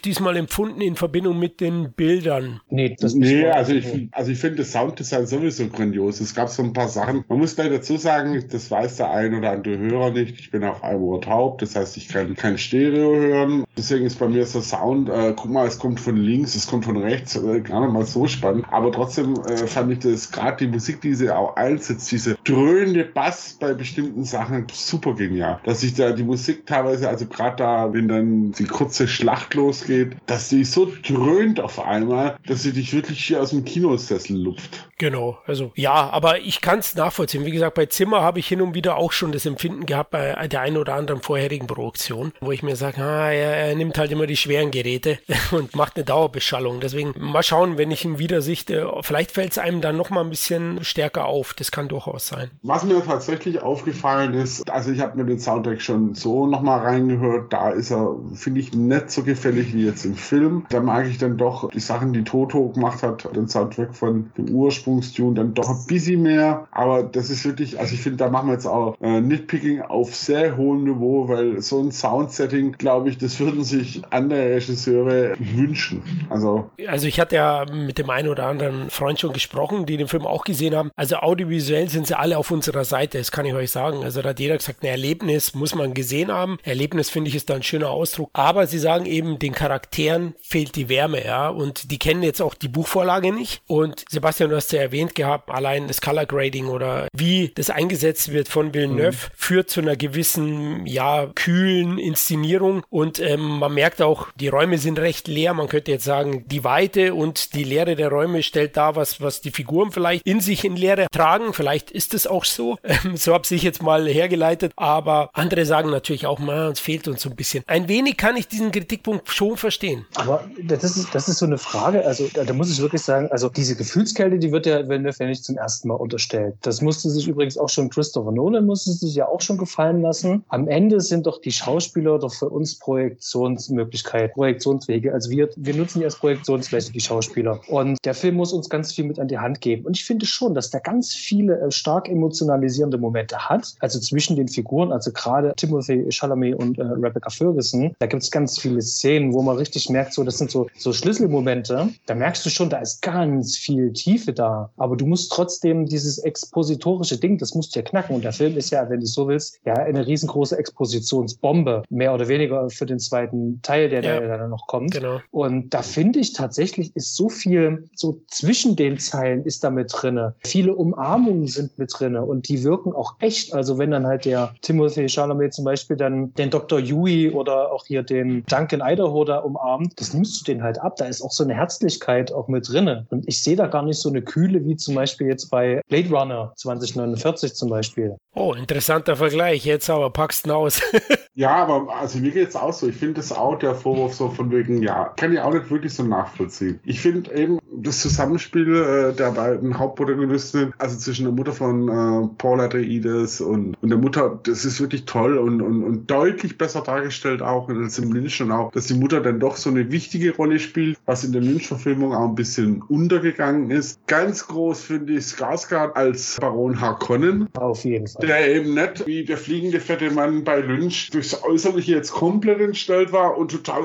diesmal empfunden in Verbindung mit den Bildern. Nee, das nee also ich, also ich finde das Sounddesign sowieso grandios. Es gab so ein paar Sachen. Man muss gleich dazu sagen, das weiß der ein oder andere Hörer nicht. Ich bin auf einem Ohr taub, das heißt, ich kann kein Stereo hören. Deswegen ist bei mir so Sound, äh, guck mal, es kommt von links, es kommt von rechts, äh, gar nicht mal so spannend. Aber trotzdem äh, fand ich das gerade die Musik, die sie auch einsetzt, diese dröhnende Bass bei bestimmten Sachen super genial. Dass sich da die Musik teilweise, also gerade da, wenn dann die kurze Schlacht losgeht, dass die so dröhnt auf einmal, dass sie dich wirklich hier aus dem Kinosessel lupft. Genau, also ja, aber ich kann es nachvollziehen. Wie gesagt, bei Zimmer habe ich hin und wieder auch schon das Empfinden gehabt bei der einen oder anderen vorherigen Produktion, wo ich mir sage, ah, er, er, nimmt halt immer die schweren Geräte und macht eine Dauerbeschallung. Deswegen mal schauen, wenn ich ihn wieder sichte, vielleicht fällt es einem dann noch mal ein bisschen stärker auf. Das kann durchaus sein. Was mir tatsächlich aufgefallen ist, also ich habe mir den Soundtrack schon so noch mal reingehört, da ist er, finde ich, nicht so gefällig wie jetzt im Film. Da mag ich dann doch die Sachen, die Toto gemacht hat, den Soundtrack von dem Ursprung Ursprungstune dann doch ein bisschen mehr. Aber das ist wirklich, also ich finde, da machen wir jetzt auch äh, Nitpicking auf sehr hohem Niveau, weil so ein Soundsetting, glaube ich, das würden sich andere Regisseure wünschen. Also, also ich hatte ja mit dem einen oder anderen Freund schon gesprochen, die den Film auch gesehen haben. Also audiovisuell sind sie alle auf unserer Seite, das kann ich euch sagen. Also da hat jeder gesagt, ein Erlebnis muss man gesehen haben. Erlebnis finde ich ist da ein schöner Ausdruck. Aber sie sagen eben, den Charakteren fehlt die Wärme, ja. Und die kennen jetzt auch die Buchvorlage nicht. Und Sebastian, du hast ja erwähnt gehabt, allein das Color Grading oder wie das eingesetzt wird von Villeneuve mhm. führt zu einer gewissen, ja, kühlen Inszenierung und ähm, man merkt auch, die Räume sind recht leer. Man könnte jetzt sagen, die Weite und die Leere der Räume stellt da was, was die Figuren vielleicht in sich in Leere tragen. Vielleicht ist es auch so. Ähm, so habe ich jetzt mal hergeleitet. Aber andere sagen natürlich auch, man, es fehlt uns so ein bisschen. Ein wenig kann ich diesen Kritikpunkt schon verstehen. Aber das ist, das ist so eine Frage. Also da, da muss ich wirklich sagen, also diese Gefühlskälte, die wird ja Villeneuve ja nicht zum ersten Mal unterstellt. Das musste sich übrigens auch schon Christopher Nolan musste sich ja auch schon gefallen lassen. Am Ende sind doch die Schauspieler doch für uns Projektionsmöglichkeiten, Projektionswege. Also wir, wir nutzen die als Projektionsfläche, die Schauspieler. Und der Film muss uns ganz viel mit an die Hand geben. Und ich finde schon, dass der ganz viele äh, stark emotionalisierende Momente hat. Also zwischen den Figuren, also gerade Timothy Chalamet und äh, Rebecca Ferguson, da gibt es ganz viele Szenen, wo man richtig merkt, so das sind so, so Schlüsselmomente. Da merkst du schon, da ist ganz viel Tiefe da aber du musst trotzdem dieses expositorische Ding, das musst du ja knacken. Und der Film ist ja, wenn du so willst, ja eine riesengroße Expositionsbombe, mehr oder weniger für den zweiten Teil, der ja, da dann noch kommt. Genau. Und da finde ich tatsächlich ist so viel, so zwischen den Zeilen ist da mit drinne. Viele Umarmungen sind mit drinne und die wirken auch echt. Also wenn dann halt der Timothy Chalamet zum Beispiel dann den Dr. Yui oder auch hier den Duncan Idaho da umarmt, das nimmst du den halt ab. Da ist auch so eine Herzlichkeit auch mit drinne. Und ich sehe da gar nicht so eine Kühle wie zum Beispiel jetzt bei Blade Runner 2049 zum Beispiel. Oh, interessanter Vergleich. Jetzt aber packst du aus. ja, aber also mir geht es auch so. Ich finde finde das auch der Vorwurf so von wegen, ja, kann ich auch nicht wirklich so nachvollziehen. Ich finde eben das Zusammenspiel äh, der beiden Hauptprotagonisten, also zwischen der Mutter von äh, Paul Atreides und, und der Mutter, das ist wirklich toll und, und, und deutlich besser dargestellt auch als im Lynch und auch, dass die Mutter dann doch so eine wichtige Rolle spielt, was in der Lynch-Verfilmung auch ein bisschen untergegangen ist. Ganz groß finde ich Skarsgård als Baron Harkonnen. Auf jeden Fall. Der eben nicht wie der fliegende fette Mann bei Lynch durchs Äußerliche jetzt komplett entstellt war und total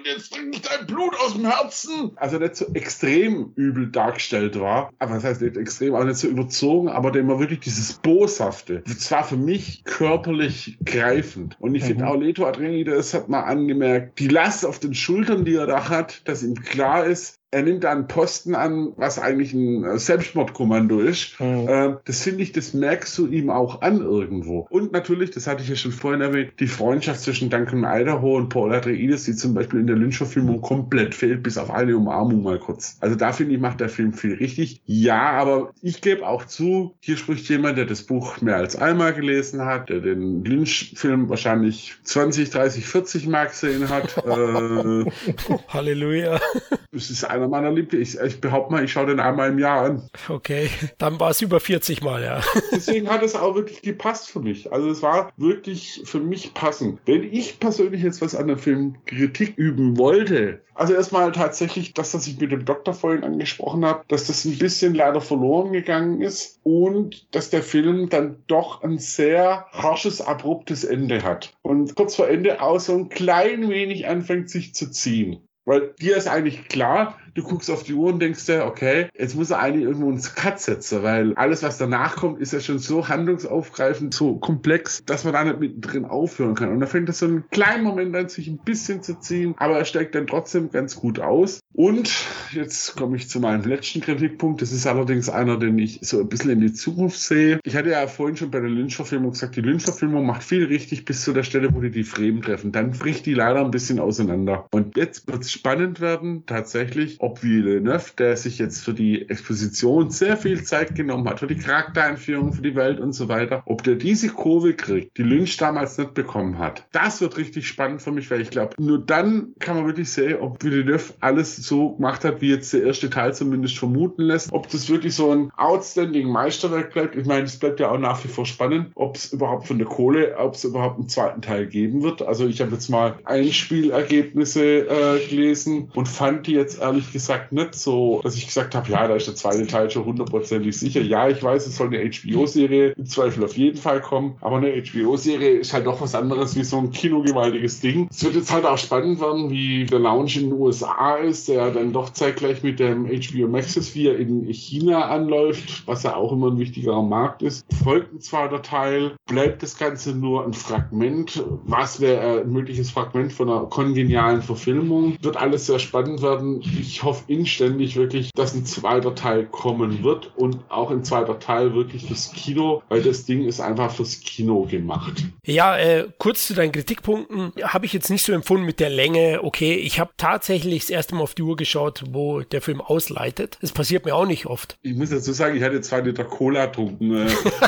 und jetzt trinke ich dein Blut aus dem Herzen. Also nicht so extrem übel dargestellt war, aber das heißt nicht extrem, aber nicht so überzogen, aber der immer wirklich dieses Boshafte. Das war für mich körperlich greifend. Und ich mhm. finde auch Leto Atreides hat mal angemerkt, die Last auf den Schultern, die er da hat, dass ihm klar ist, er nimmt da einen Posten an, was eigentlich ein äh, Selbstmordkommando ist. Mhm. Äh, das finde ich, das merkst du ihm auch an irgendwo. Und natürlich, das hatte ich ja schon vorhin erwähnt, die Freundschaft zwischen Duncan Idaho und Paul Atreides, die zum Beispiel in der Lynch-Verfilmung komplett fehlt, bis auf eine Umarmung mal kurz. Also da finde ich, macht der Film viel richtig. Ja, aber ich gebe auch zu, hier spricht jemand, der das Buch mehr als einmal gelesen hat, der den Lynch-Film wahrscheinlich 20, 30, 40 Mal gesehen hat. äh, Halleluja. Es ist einer meiner Lieblings. Ich, ich behaupte mal, ich schaue den einmal im Jahr an. Okay, dann war es über 40 Mal, ja. Deswegen hat es auch wirklich gepasst für mich. Also es war wirklich für mich passend. Wenn ich persönlich jetzt was an dem Film Kritik üben wollte, also erstmal tatsächlich das, was ich mit dem Doktor vorhin angesprochen habe, dass das ein bisschen leider verloren gegangen ist und dass der Film dann doch ein sehr harsches, abruptes Ende hat. Und kurz vor Ende auch so ein klein wenig anfängt sich zu ziehen. Weil dir ist eigentlich klar, du guckst auf die Uhr und denkst dir, okay, jetzt muss er eigentlich irgendwo ins Cut setzen, weil alles, was danach kommt, ist ja schon so handlungsaufgreifend, so komplex, dass man da nicht mittendrin aufhören kann. Und da fängt das so einen kleinen Moment an, sich ein bisschen zu ziehen, aber er steigt dann trotzdem ganz gut aus. Und jetzt komme ich zu meinem letzten Kritikpunkt. Das ist allerdings einer, den ich so ein bisschen in die Zukunft sehe. Ich hatte ja vorhin schon bei der Lynch-Verfilmung gesagt, die Lynch-Verfilmung macht viel richtig bis zu der Stelle, wo die die Fremen treffen. Dann bricht die leider ein bisschen auseinander. Und jetzt wird es spannend werden, tatsächlich, ob Villeneuve, der sich jetzt für die Exposition sehr viel Zeit genommen hat, für die Charaktereinführung, für die Welt und so weiter, ob der diese Kurve kriegt, die Lynch damals nicht bekommen hat. Das wird richtig spannend für mich, weil ich glaube, nur dann kann man wirklich sehen, ob Villeneuve alles so gemacht hat, wie jetzt der erste Teil zumindest vermuten lässt. Ob das wirklich so ein outstanding Meisterwerk bleibt. Ich meine, es bleibt ja auch nach wie vor spannend, ob es überhaupt von der Kohle, ob es überhaupt einen zweiten Teil geben wird. Also ich habe jetzt mal Einspielergebnisse äh, gelesen und fand die jetzt ehrlich gesagt nicht so, dass ich gesagt habe, ja, da ist der zweite Teil schon hundertprozentig sicher. Ja, ich weiß, es soll eine HBO-Serie im Zweifel auf jeden Fall kommen, aber eine HBO-Serie ist halt doch was anderes wie so ein kinogewaltiges Ding. Es wird jetzt halt auch spannend werden, wie der Launch in den USA ist, der dann doch zeitgleich mit dem HBO Max ist, wie er in China anläuft, was ja auch immer ein wichtigerer Markt ist. Folgt ein zweiter Teil, bleibt das Ganze nur ein Fragment. Was wäre ein mögliches Fragment von einer kongenialen Verfilmung? Wird alles sehr spannend werden. Ich hoffe inständig wirklich, dass ein zweiter Teil kommen wird und auch ein zweiter Teil wirklich fürs Kino, weil das Ding ist einfach fürs Kino gemacht. Ja, äh, kurz zu deinen Kritikpunkten. Habe ich jetzt nicht so empfunden mit der Länge. Okay, ich habe tatsächlich das erste Mal auf die Uhr geschaut, wo der Film ausleitet. Das passiert mir auch nicht oft. Ich muss dazu sagen, ich hatte zwei Liter Cola getrunken. Äh,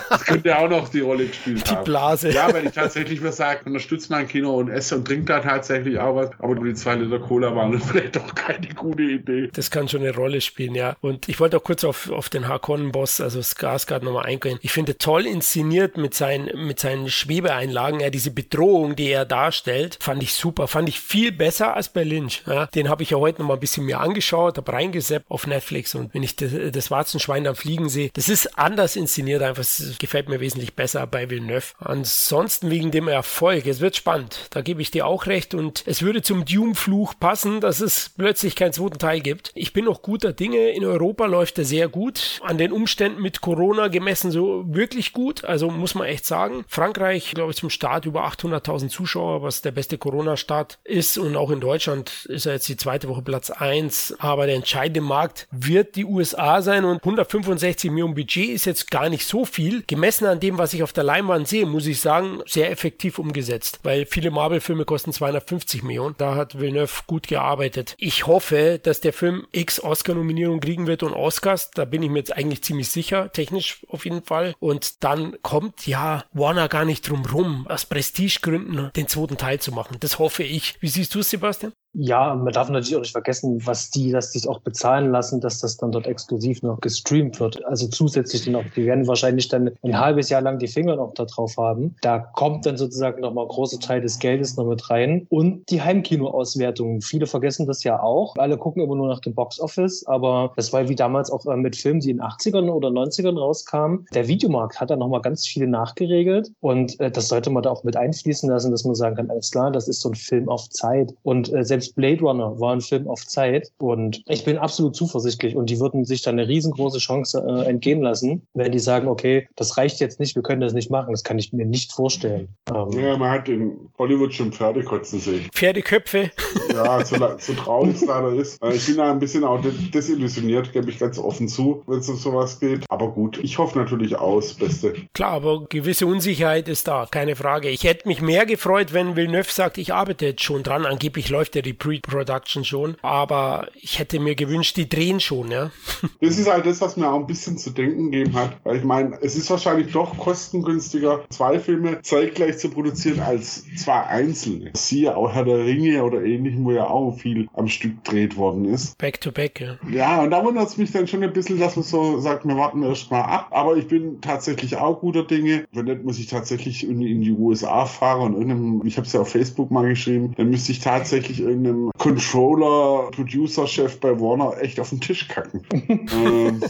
das könnte auch noch die Rolle gespielt die haben. Die Blase. Ja, wenn ich tatsächlich was sage, unterstützt mein Kino und esse und trinke da tatsächlich auch was. Aber die zwei Liter Cola waren vielleicht doch keine gute Idee. Das kann schon eine Rolle spielen, ja. Und ich wollte auch kurz auf, auf den Harkonnen-Boss, also Skarsgård, nochmal eingehen. Ich finde toll inszeniert mit seinen, mit seinen Schwebeeinlagen. Ja, diese Bedrohung, die er darstellt, fand ich super. Fand ich viel besser als bei Lynch. Ja. Den habe ich ja heute nochmal ein bisschen mehr angeschaut, habe reingeseppt auf Netflix und wenn ich das, das Warzenschwein am Fliegen sehe, das ist anders inszeniert einfach. Es gefällt mir wesentlich besser bei Villeneuve. Ansonsten wegen dem Erfolg. Es wird spannend. Da gebe ich dir auch recht und es würde zum Doom-Fluch passen, dass es plötzlich keinen zweiten Teil gibt. Ich bin noch guter Dinge. In Europa läuft er sehr gut. An den Umständen mit Corona gemessen so wirklich gut. Also muss man echt sagen. Frankreich, glaube ich, zum Start über 800.000 Zuschauer, was der beste Corona-Start ist. Und auch in Deutschland ist er jetzt die zweite Woche Platz 1. Aber der entscheidende Markt wird die USA sein und 165 Millionen Budget ist jetzt gar nicht so viel. Gemessen an dem, was ich auf der Leinwand sehe, muss ich sagen, sehr effektiv umgesetzt. Weil viele Marvel-Filme kosten 250 Millionen. Da hat Villeneuve gut gearbeitet. Ich hoffe, dass der Film X Oscar-Nominierung kriegen wird und Oscars. Da bin ich mir jetzt eigentlich ziemlich sicher, technisch auf jeden Fall. Und dann kommt ja Warner gar nicht drum rum, aus Prestigegründen den zweiten Teil zu machen. Das hoffe ich. Wie siehst du es, Sebastian? Ja, man darf natürlich auch nicht vergessen, was die, dass sich auch bezahlen lassen, dass das dann dort exklusiv noch gestreamt wird. Also zusätzlich noch, die werden wahrscheinlich dann ein halbes Jahr lang die Finger noch da drauf haben. Da kommt dann sozusagen nochmal ein großer Teil des Geldes noch mit rein. Und die Heimkino-Auswertungen. Viele vergessen das ja auch. Alle gucken immer nur nach dem Box-Office, aber das war wie damals auch äh, mit Filmen, die in 80ern oder 90ern rauskamen. Der Videomarkt hat da nochmal ganz viele nachgeregelt und äh, das sollte man da auch mit einfließen lassen, dass man sagen kann, alles klar, das ist so ein Film auf Zeit. Und äh, selbst selbst Blade Runner war ein Film auf Zeit und ich bin absolut zuversichtlich und die würden sich da eine riesengroße Chance äh, entgehen lassen, wenn die sagen, okay, das reicht jetzt nicht, wir können das nicht machen. Das kann ich mir nicht vorstellen. Ähm, ja, man hat in Hollywood schon Pferdekotzen sehen. Pferdeköpfe. Ja, so, so traurig es leider ist. Äh, ich bin da ein bisschen auch desillusioniert, gebe ich ganz offen zu, wenn es um sowas geht. Aber gut, ich hoffe natürlich aus, Beste. Klar, aber gewisse Unsicherheit ist da, keine Frage. Ich hätte mich mehr gefreut, wenn Villeneuve sagt, ich arbeite jetzt schon dran. Angeblich läuft ja die Pre-Production schon. Aber ich hätte mir gewünscht, die drehen schon, ja. Das ist halt das, was mir auch ein bisschen zu denken gegeben hat. Weil ich meine, es ist wahrscheinlich doch kostengünstiger, zwei Filme zeitgleich zu produzieren als zwei einzelne. Siehe auch Herr der Ringe oder ähnlichem, wo ja auch viel am Stück gedreht worden ist. Back to back, ja. Ja, und da wundert es mich dann schon ein bisschen, dass man so sagt, wir warten erst mal ab. Aber ich bin tatsächlich auch guter Dinge. Wenn nicht, muss ich tatsächlich in, die USA fahren und irgendeinem, ich habe es ja auf Facebook mal geschrieben, dann müsste ich tatsächlich irgendeinem Controller, Producer-Chef bei Warner echt auf den Tisch kacken. ähm.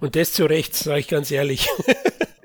Und das zu Recht, sage ich ganz ehrlich.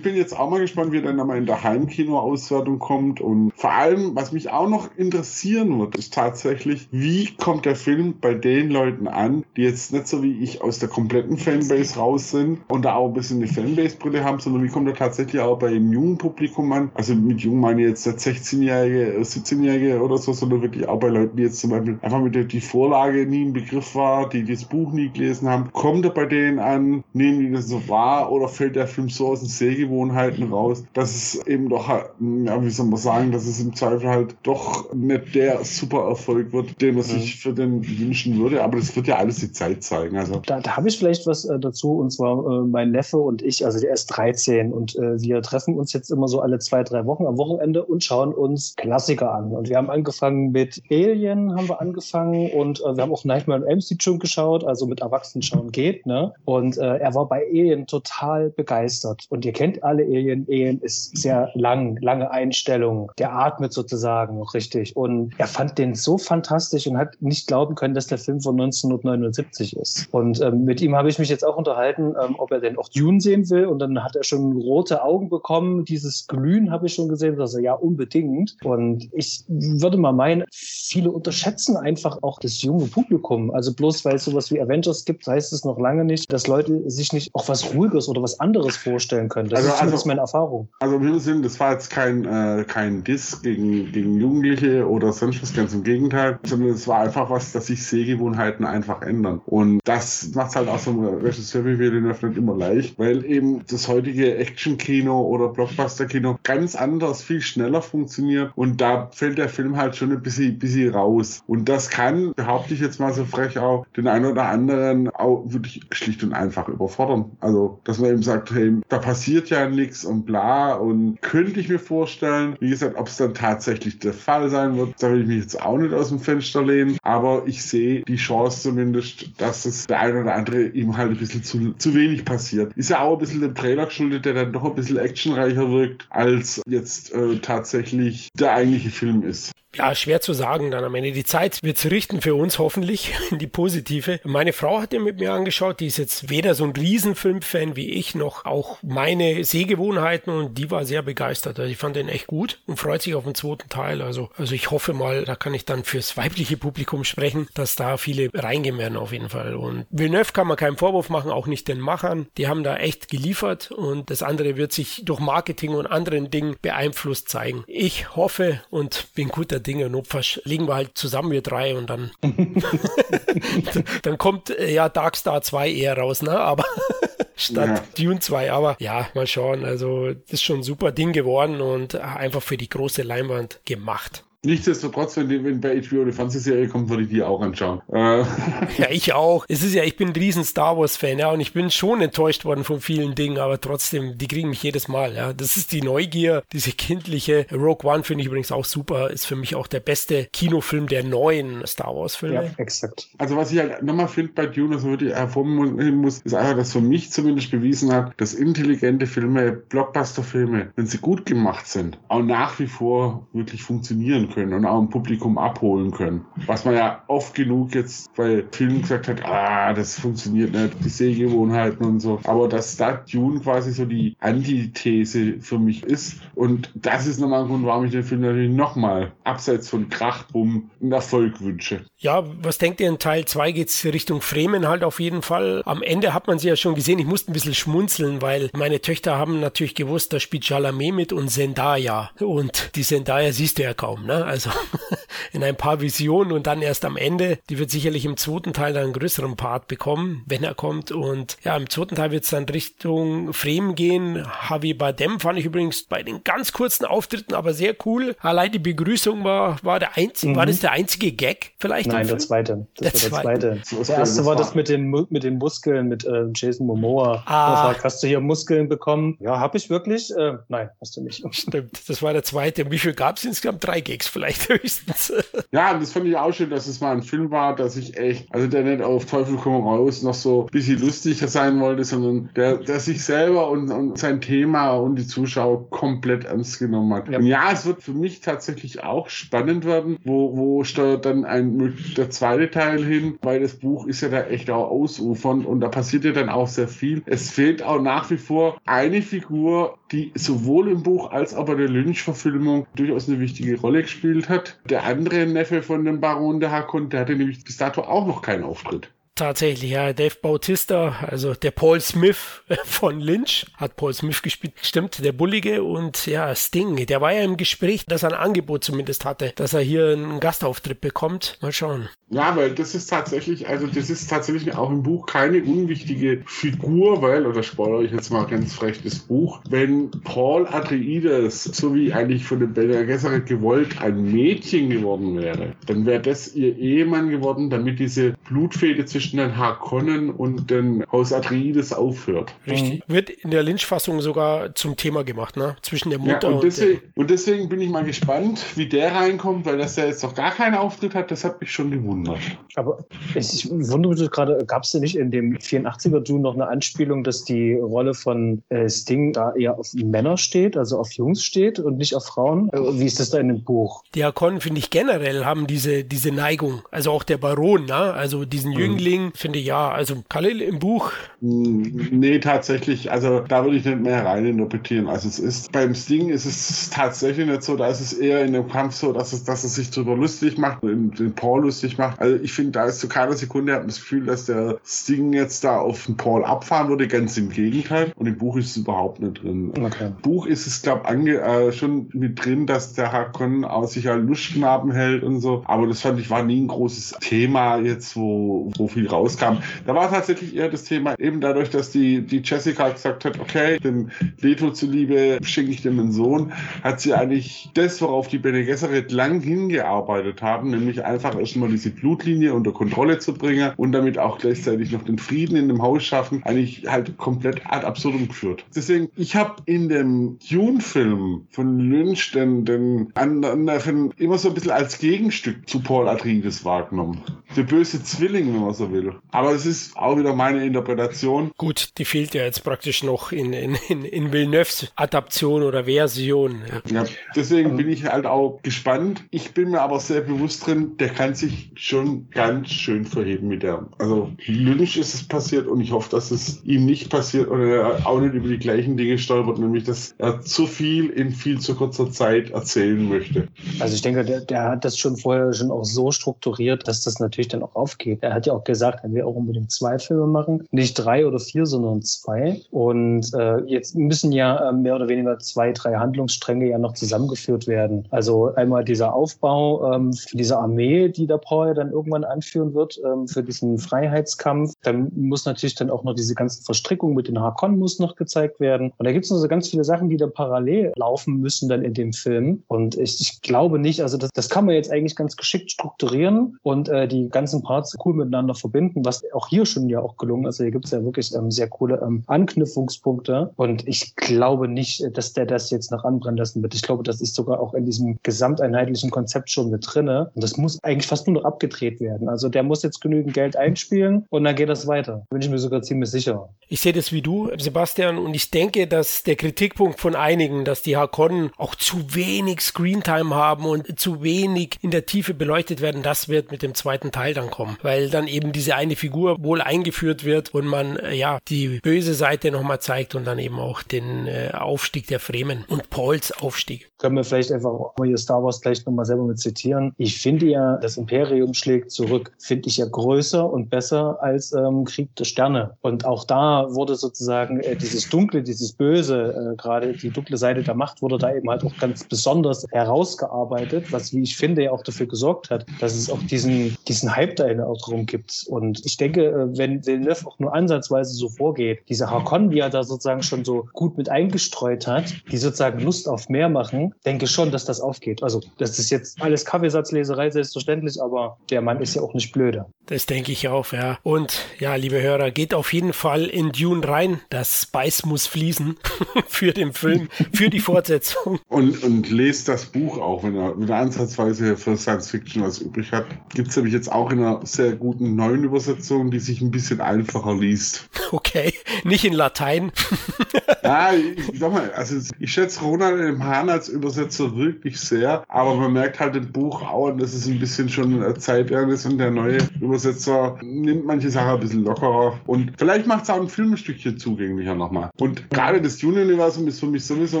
Ich bin jetzt auch mal gespannt, wie dann nochmal in der Heimkino-Auswertung kommt. Und vor allem, was mich auch noch interessieren wird, ist tatsächlich, wie kommt der Film bei den Leuten an, die jetzt nicht so wie ich aus der kompletten Fanbase raus sind und da auch ein bisschen eine Fanbase-Brille haben, sondern wie kommt er tatsächlich auch bei dem jungen Publikum an? Also mit jung meine ich jetzt nicht 16-Jährige, 17-Jährige oder so, sondern wirklich auch bei Leuten, die jetzt zum Beispiel einfach mit der die Vorlage nie ein Begriff war, die das Buch nie gelesen haben. Kommt er bei denen an? Nehmen die das so wahr oder fällt der Film so aus dem Segel? Sehgewohnheiten raus, dass es eben doch, ja, wie soll man sagen, dass es im Zweifel halt doch nicht der super Erfolg wird, den man mhm. sich für den wünschen würde. Aber das wird ja alles die Zeit zeigen. Also. Da, da habe ich vielleicht was äh, dazu, und zwar äh, mein Neffe und ich, also der ist 13 und äh, wir treffen uns jetzt immer so alle zwei, drei Wochen am Wochenende und schauen uns Klassiker an. Und wir haben angefangen mit Alien, haben wir angefangen und äh, wir haben auch Nightmare on Elm Street schon geschaut, also mit Erwachsenen schauen geht. Ne? Und äh, er war bei Alien total begeistert. Und ihr kennt alle Alien. Alien ist sehr lang, lange Einstellung. Der atmet sozusagen noch richtig. Und er fand den so fantastisch und hat nicht glauben können, dass der Film von 1979 ist. Und ähm, mit ihm habe ich mich jetzt auch unterhalten, ähm, ob er denn auch Dune sehen will. Und dann hat er schon rote Augen bekommen. Dieses Glühen habe ich schon gesehen. er ja, unbedingt. Und ich würde mal meinen, viele unterschätzen einfach auch das junge Publikum. Also bloß weil es sowas wie Avengers gibt, heißt es noch lange nicht, dass Leute sich nicht auch was Ruhiges oder was anderes vorstellen können. Das also, ist zumindest also, meine Erfahrung. Also im Sinn, das war jetzt kein, äh, kein Diss gegen, gegen Jugendliche oder sonst was, ganz im Gegenteil, sondern es war einfach was, dass sich Sehgewohnheiten einfach ändern. Und das macht halt auch so ein Regisseur wie Villeneuve nicht immer leicht, weil eben das heutige Action-Kino oder Blockbuster-Kino ganz anders, viel schneller funktioniert und da fällt der Film halt schon ein bisschen, bisschen raus. Und das kann, behaupte ich jetzt mal so frech auch, den einen oder anderen auch wirklich schlicht und einfach überfordern. Also, dass man eben sagt, hey, da passiert ja nichts und bla. Und könnte ich mir vorstellen, wie gesagt, ob es dann tatsächlich der Fall sein wird, da will ich mich jetzt auch nicht aus dem Fenster lehnen. Aber ich sehe die Chance zumindest, dass es der eine oder andere ihm halt ein bisschen zu, zu wenig passiert. Ist ja auch ein bisschen dem Trailer geschuldet, der dann doch ein bisschen actionreicher wirkt, als jetzt äh, tatsächlich der eigentliche Film ist. Ja, schwer zu sagen dann am Ende. Die Zeit wird's richten für uns hoffentlich in die positive. Meine Frau hat den mit mir angeschaut, die ist jetzt weder so ein Riesenfilmfan wie ich, noch auch meine Sehgewohnheiten und die war sehr begeistert. Also ich fand den echt gut und freut sich auf den zweiten Teil. Also, also ich hoffe mal, da kann ich dann fürs weibliche Publikum sprechen, dass da viele reingehen werden auf jeden Fall. Und Villeneuve kann man keinen Vorwurf machen, auch nicht den Machern. Die haben da echt geliefert und das andere wird sich durch Marketing und anderen Dingen beeinflusst zeigen. Ich hoffe und bin guter Dinge. Notfalls liegen wir halt zusammen, wir drei, und dann, dann kommt äh, ja Darkstar 2 eher raus, ne? Aber statt ja. Dune 2. Aber ja, mal schauen. Also, das ist schon ein super Ding geworden und einfach für die große Leinwand gemacht. Nichtsdestotrotz, wenn, die, wenn bei HBO eine Fernsehserie kommt, würde ich die auch anschauen. Äh. Ja, ich auch. Es ist ja, ich bin ein riesen Star Wars-Fan, ja, und ich bin schon enttäuscht worden von vielen Dingen, aber trotzdem, die kriegen mich jedes Mal, ja. Das ist die Neugier, diese kindliche. Rogue One finde ich übrigens auch super, ist für mich auch der beste Kinofilm der neuen Star Wars-Filme. Ja, exakt. Also was ich halt nochmal finde bei Dune, also wirklich hervorheben muss, ist einfach, dass für mich zumindest bewiesen hat, dass intelligente Filme, Blockbuster-Filme, wenn sie gut gemacht sind, auch nach wie vor wirklich funktionieren können und auch ein Publikum abholen können. Was man ja oft genug jetzt bei Filmen gesagt hat, ah, das funktioniert nicht, die Sehgewohnheiten und so. Aber dass da Dune quasi so die Antithese für mich ist. Und das ist nochmal ein Grund, warum ich den Film natürlich nochmal abseits von Krachbumm einen Erfolg wünsche. Ja, was denkt ihr in Teil 2 geht's Richtung Fremen halt auf jeden Fall. Am Ende hat man sie ja schon gesehen. Ich musste ein bisschen schmunzeln, weil meine Töchter haben natürlich gewusst, da spielt Chalamet mit und Zendaya. Und die Zendaya siehst du ja kaum, ne? Also in ein paar Visionen und dann erst am Ende. Die wird sicherlich im zweiten Teil dann einen größeren Part bekommen, wenn er kommt. Und ja, im zweiten Teil wird es dann Richtung Fremen gehen. Javi Badem fand ich übrigens bei den ganz kurzen Auftritten aber sehr cool. Allein die Begrüßung war, war der einzige, mhm. war das der einzige Gag vielleicht? Nein, der zweite. Das der war der zweite. Der erste war das mit den, mit den Muskeln, mit äh, Jason Momoa. Ah. Fragt, hast du hier Muskeln bekommen? Ja, habe ich wirklich? Äh, nein, hast du nicht. Stimmt, das war der zweite. Wie viel gab es insgesamt? Drei Gags vielleicht höchstens. Ja, das fand ich auch schön, dass es mal ein Film war, dass ich echt, also der nicht auf Teufel komm raus noch so ein bisschen lustiger sein wollte, sondern der, der sich selber und, und sein Thema und die Zuschauer komplett ernst genommen hat. Ja. Und ja, es wird für mich tatsächlich auch spannend werden, wo, wo steuert dann ein, der zweite Teil hin, weil das Buch ist ja da echt auch ausufernd und da passiert ja dann auch sehr viel. Es fehlt auch nach wie vor eine Figur, die sowohl im Buch als auch bei der Lynch-Verfilmung durchaus eine wichtige Rolle gespielt hat. Der andere Neffe von dem Baron der Hakon, der hatte nämlich bis dato auch noch keinen Auftritt. Tatsächlich, ja. Dave Bautista, also der Paul Smith von Lynch, hat Paul Smith gespielt, stimmt, der Bullige. Und ja, Sting, der war ja im Gespräch, dass er ein Angebot zumindest hatte, dass er hier einen Gastauftritt bekommt. Mal schauen. Ja, weil das ist tatsächlich, also das ist tatsächlich auch im Buch keine unwichtige Figur, weil, oder spoilere ich jetzt mal ganz frech das Buch, wenn Paul Atreides, so wie eigentlich von dem Bene gewollt, ein Mädchen geworden wäre, dann wäre das ihr Ehemann geworden, damit diese Blutfede zwischen zwischen den Harkonnen und den Haus Atreides aufhört. Richtig. Mhm. Wird in der Lynch-Fassung sogar zum Thema gemacht, ne? Zwischen der Mutter ja, und, und, deswegen, und deswegen bin ich mal gespannt, wie der reinkommt, weil dass der jetzt noch gar keinen Auftritt hat, das hat mich schon gewundert. Aber ich wundere mich gerade, gab es denn nicht in dem 84er Dune noch eine Anspielung, dass die Rolle von äh, Sting da eher auf Männer steht, also auf Jungs steht und nicht auf Frauen? Äh, wie ist das da in dem Buch? Die Harkonnen, finde ich, generell haben diese, diese Neigung. Also auch der Baron, ne? Also diesen mhm. Jüngling, Ding, finde ich ja. Also Khalil im Buch. Hm, nee, tatsächlich. Also da würde ich nicht mehr reininterpretieren, als es ist. Beim Sting ist es tatsächlich nicht so. Da ist es eher in dem Kampf so, dass es, dass es sich drüber lustig macht, den, den Paul lustig macht. Also ich finde, da ist zu keiner Sekunde, hat man das Gefühl, dass der Sting jetzt da auf den Paul abfahren würde. Ganz im Gegenteil. Und im Buch ist es überhaupt nicht drin. Okay. Im Buch ist es, glaube ich, äh, schon mit drin, dass der Hakon aus sich als Lustknaben hält und so. Aber das fand ich war nie ein großes Thema jetzt, wo, wo viel rauskam. Da war tatsächlich eher das Thema, eben dadurch, dass die, die Jessica gesagt hat, okay, dem Leto zuliebe schenke ich dem einen Sohn, hat sie eigentlich das, worauf die Bene Gesserit lang hingearbeitet haben, nämlich einfach erstmal diese Blutlinie unter Kontrolle zu bringen und damit auch gleichzeitig noch den Frieden in dem Haus schaffen, eigentlich halt komplett ad absurdum geführt. Deswegen, ich habe in dem Dune-Film von Lynch den, den anderen immer so ein bisschen als Gegenstück zu Paul Atreides wahrgenommen. Der böse Zwilling, wenn man so will. Aber es ist auch wieder meine Interpretation. Gut, die fehlt ja jetzt praktisch noch in, in, in, in Villeneuves Adaption oder Version. Ja. ja, deswegen bin ich halt auch gespannt. Ich bin mir aber sehr bewusst drin, der kann sich schon ganz schön verheben mit der. Also Lynch ist es passiert und ich hoffe, dass es ihm nicht passiert oder er auch nicht über die gleichen Dinge stolpert, nämlich dass er zu viel in viel zu kurzer Zeit erzählen möchte. Also ich denke, der, der hat das schon vorher schon auch so strukturiert, dass das natürlich dann auch aufgeht. Er hat ja auch gesagt, gesagt, er will auch unbedingt zwei Filme machen. Nicht drei oder vier, sondern zwei. Und äh, jetzt müssen ja äh, mehr oder weniger zwei, drei Handlungsstränge ja noch zusammengeführt werden. Also einmal dieser Aufbau ähm, für diese Armee, die der Paul dann irgendwann anführen wird, ähm, für diesen Freiheitskampf. Dann muss natürlich dann auch noch diese ganzen Verstrickungen mit den Hakon muss noch gezeigt werden. Und da gibt es noch so ganz viele Sachen, die da parallel laufen müssen dann in dem Film. Und ich, ich glaube nicht, also das, das kann man jetzt eigentlich ganz geschickt strukturieren und äh, die ganzen Parts cool miteinander verbinden, was auch hier schon ja auch gelungen ist. Also hier gibt es ja wirklich ähm, sehr coole ähm, Anknüpfungspunkte. Und ich glaube nicht, dass der das jetzt noch anbrennen lassen wird. Ich glaube, das ist sogar auch in diesem gesamteinheitlichen Konzept schon mit drinne. Und das muss eigentlich fast nur noch abgedreht werden. Also der muss jetzt genügend Geld einspielen und dann geht das weiter. Bin ich mir sogar ziemlich sicher. Ich sehe das wie du, Sebastian, und ich denke, dass der Kritikpunkt von einigen, dass die Hakonnen auch zu wenig Screentime haben und zu wenig in der Tiefe beleuchtet werden, das wird mit dem zweiten Teil dann kommen, weil dann eben diese eine Figur wohl eingeführt wird und man äh, ja die böse Seite nochmal zeigt und dann eben auch den äh, Aufstieg der Fremen und Pauls Aufstieg. Können wir vielleicht einfach mal hier Star Wars gleich nochmal selber mit zitieren. Ich finde ja, das Imperium schlägt zurück, finde ich ja größer und besser als ähm, Krieg der Sterne. Und auch da wurde sozusagen äh, dieses Dunkle, dieses Böse, äh, gerade die dunkle Seite der Macht wurde da eben halt auch ganz besonders herausgearbeitet, was, wie ich finde, ja auch dafür gesorgt hat, dass es auch diesen, diesen Hype da auch drum gibt. Und ich denke, äh, wenn Villeneuve auch nur ansatzweise so vorgeht, diese Harkon, die er da sozusagen schon so gut mit eingestreut hat, die sozusagen Lust auf mehr machen, denke schon, dass das aufgeht. Also, das ist jetzt alles Kaffeesatzleserei, selbstverständlich, aber der Mann ist ja auch nicht blöde. Das denke ich auch, ja. Und ja, liebe Hörer, geht auf jeden Fall in Dune rein. Das Spice muss fließen für den Film, für die Fortsetzung. Und, und lest das Buch auch, wenn er, wenn er ansatzweise für Science Fiction was übrig hat. Gibt es nämlich jetzt auch in einer sehr guten neuen Übersetzung, die sich ein bisschen einfacher liest. Okay, nicht in Latein. ja, ich, sag mal, also ich schätze Ronald M. Hahn als Übersetzer wirklich sehr, aber man merkt halt im Buch auch, dass es ein bisschen schon zeitlang ist und der neue Übersetzer nimmt manche Sachen ein bisschen lockerer und vielleicht macht es auch ein Film ein Stückchen zugänglicher nochmal. Und gerade das Dune-Universum ist für mich sowieso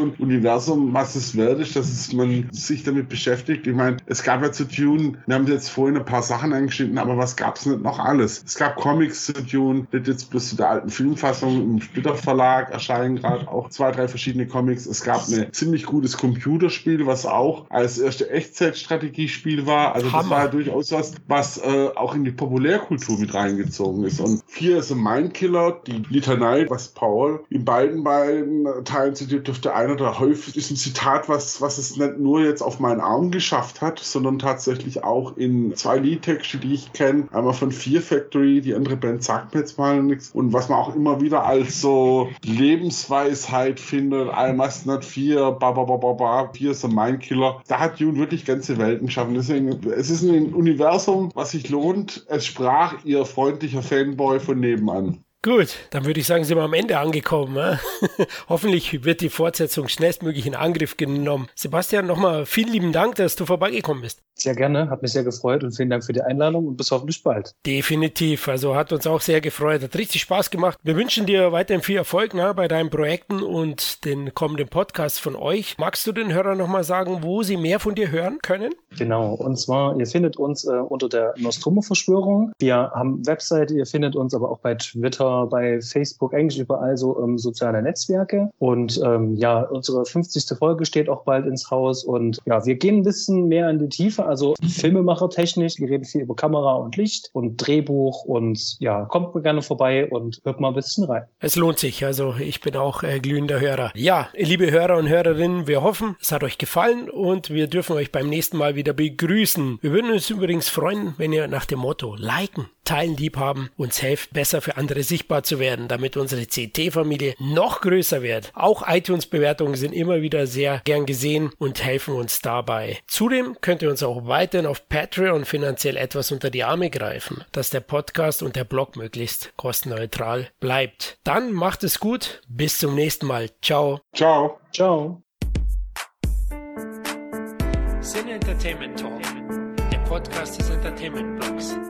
ein Universum, was es wert ist, dass es, man sich damit beschäftigt. Ich meine, es gab ja zu Dune, wir haben jetzt vorhin ein paar Sachen angeschnitten, aber was gab es nicht noch alles? Es gab Comics zu Dune, nicht jetzt bloß zu der alten Filmfassung im Splitter Verlag erscheinen gerade auch zwei, drei verschiedene Comics. Es gab ein ziemlich gutes Computerspiel, was auch als erste Echtzeitstrategiespiel war. Also Hammer. das war ja durchaus was, was äh, auch in die Populärkultur mit reingezogen ist. Und vier ist ein Mindkiller, die Litanei, was Paul in beiden beiden Teilen zitiert dürfte, einer der häufig ist ein Zitat, was, was es nicht nur jetzt auf meinen Arm geschafft hat, sondern tatsächlich auch in zwei Liedtexte, die ich kenne. Einmal von Fear Factory, die andere Band sagt mir jetzt mal nichts. Und was man auch immer wieder als so Lebensweisheit findet, I must not fear, ba ba ba ba ba, fear is a Mindkiller. Da hat Dune wirklich ganze Welten geschaffen. Deswegen, es ist ein Universum, was sich lohnt. Es sprach ihr freundlicher Fanboy von nebenan. Gut, dann würde ich sagen, sind wir am Ende angekommen. Hoffentlich wird die Fortsetzung schnellstmöglich in Angriff genommen. Sebastian, nochmal vielen lieben Dank, dass du vorbeigekommen bist. Sehr gerne, hat mich sehr gefreut und vielen Dank für die Einladung und bis hoffentlich bald. Definitiv, also hat uns auch sehr gefreut, hat richtig Spaß gemacht. Wir wünschen dir weiterhin viel Erfolg ne, bei deinen Projekten und den kommenden Podcasts von euch. Magst du den Hörern nochmal sagen, wo sie mehr von dir hören können? Genau, und zwar, ihr findet uns äh, unter der Nostromo-Verschwörung. Wir haben Webseite, ihr findet uns aber auch bei Twitter, bei Facebook, eigentlich überall so ähm, soziale Netzwerke. Und ähm, ja, unsere 50. Folge steht auch bald ins Haus und ja, wir gehen ein bisschen mehr in die Tiefe also Filmemachertechnisch. Wir reden viel über Kamera und Licht und Drehbuch und ja, kommt mir gerne vorbei und hört mal ein bisschen rein. Es lohnt sich. Also ich bin auch äh, glühender Hörer. Ja, liebe Hörer und Hörerinnen, wir hoffen, es hat euch gefallen und wir dürfen euch beim nächsten Mal wieder begrüßen. Wir würden uns übrigens freuen, wenn ihr nach dem Motto liken, teilen, lieb haben, uns helft, besser für andere sichtbar zu werden, damit unsere CT-Familie noch größer wird. Auch iTunes-Bewertungen sind immer wieder sehr gern gesehen und helfen uns dabei. Zudem könnt ihr uns auch weiterhin auf Patreon finanziell etwas unter die Arme greifen, dass der Podcast und der Blog möglichst kostenneutral bleibt. Dann macht es gut. Bis zum nächsten Mal. Ciao. Ciao. Ciao. Sin Entertainment Talk, der Podcast des Entertainment Blogs.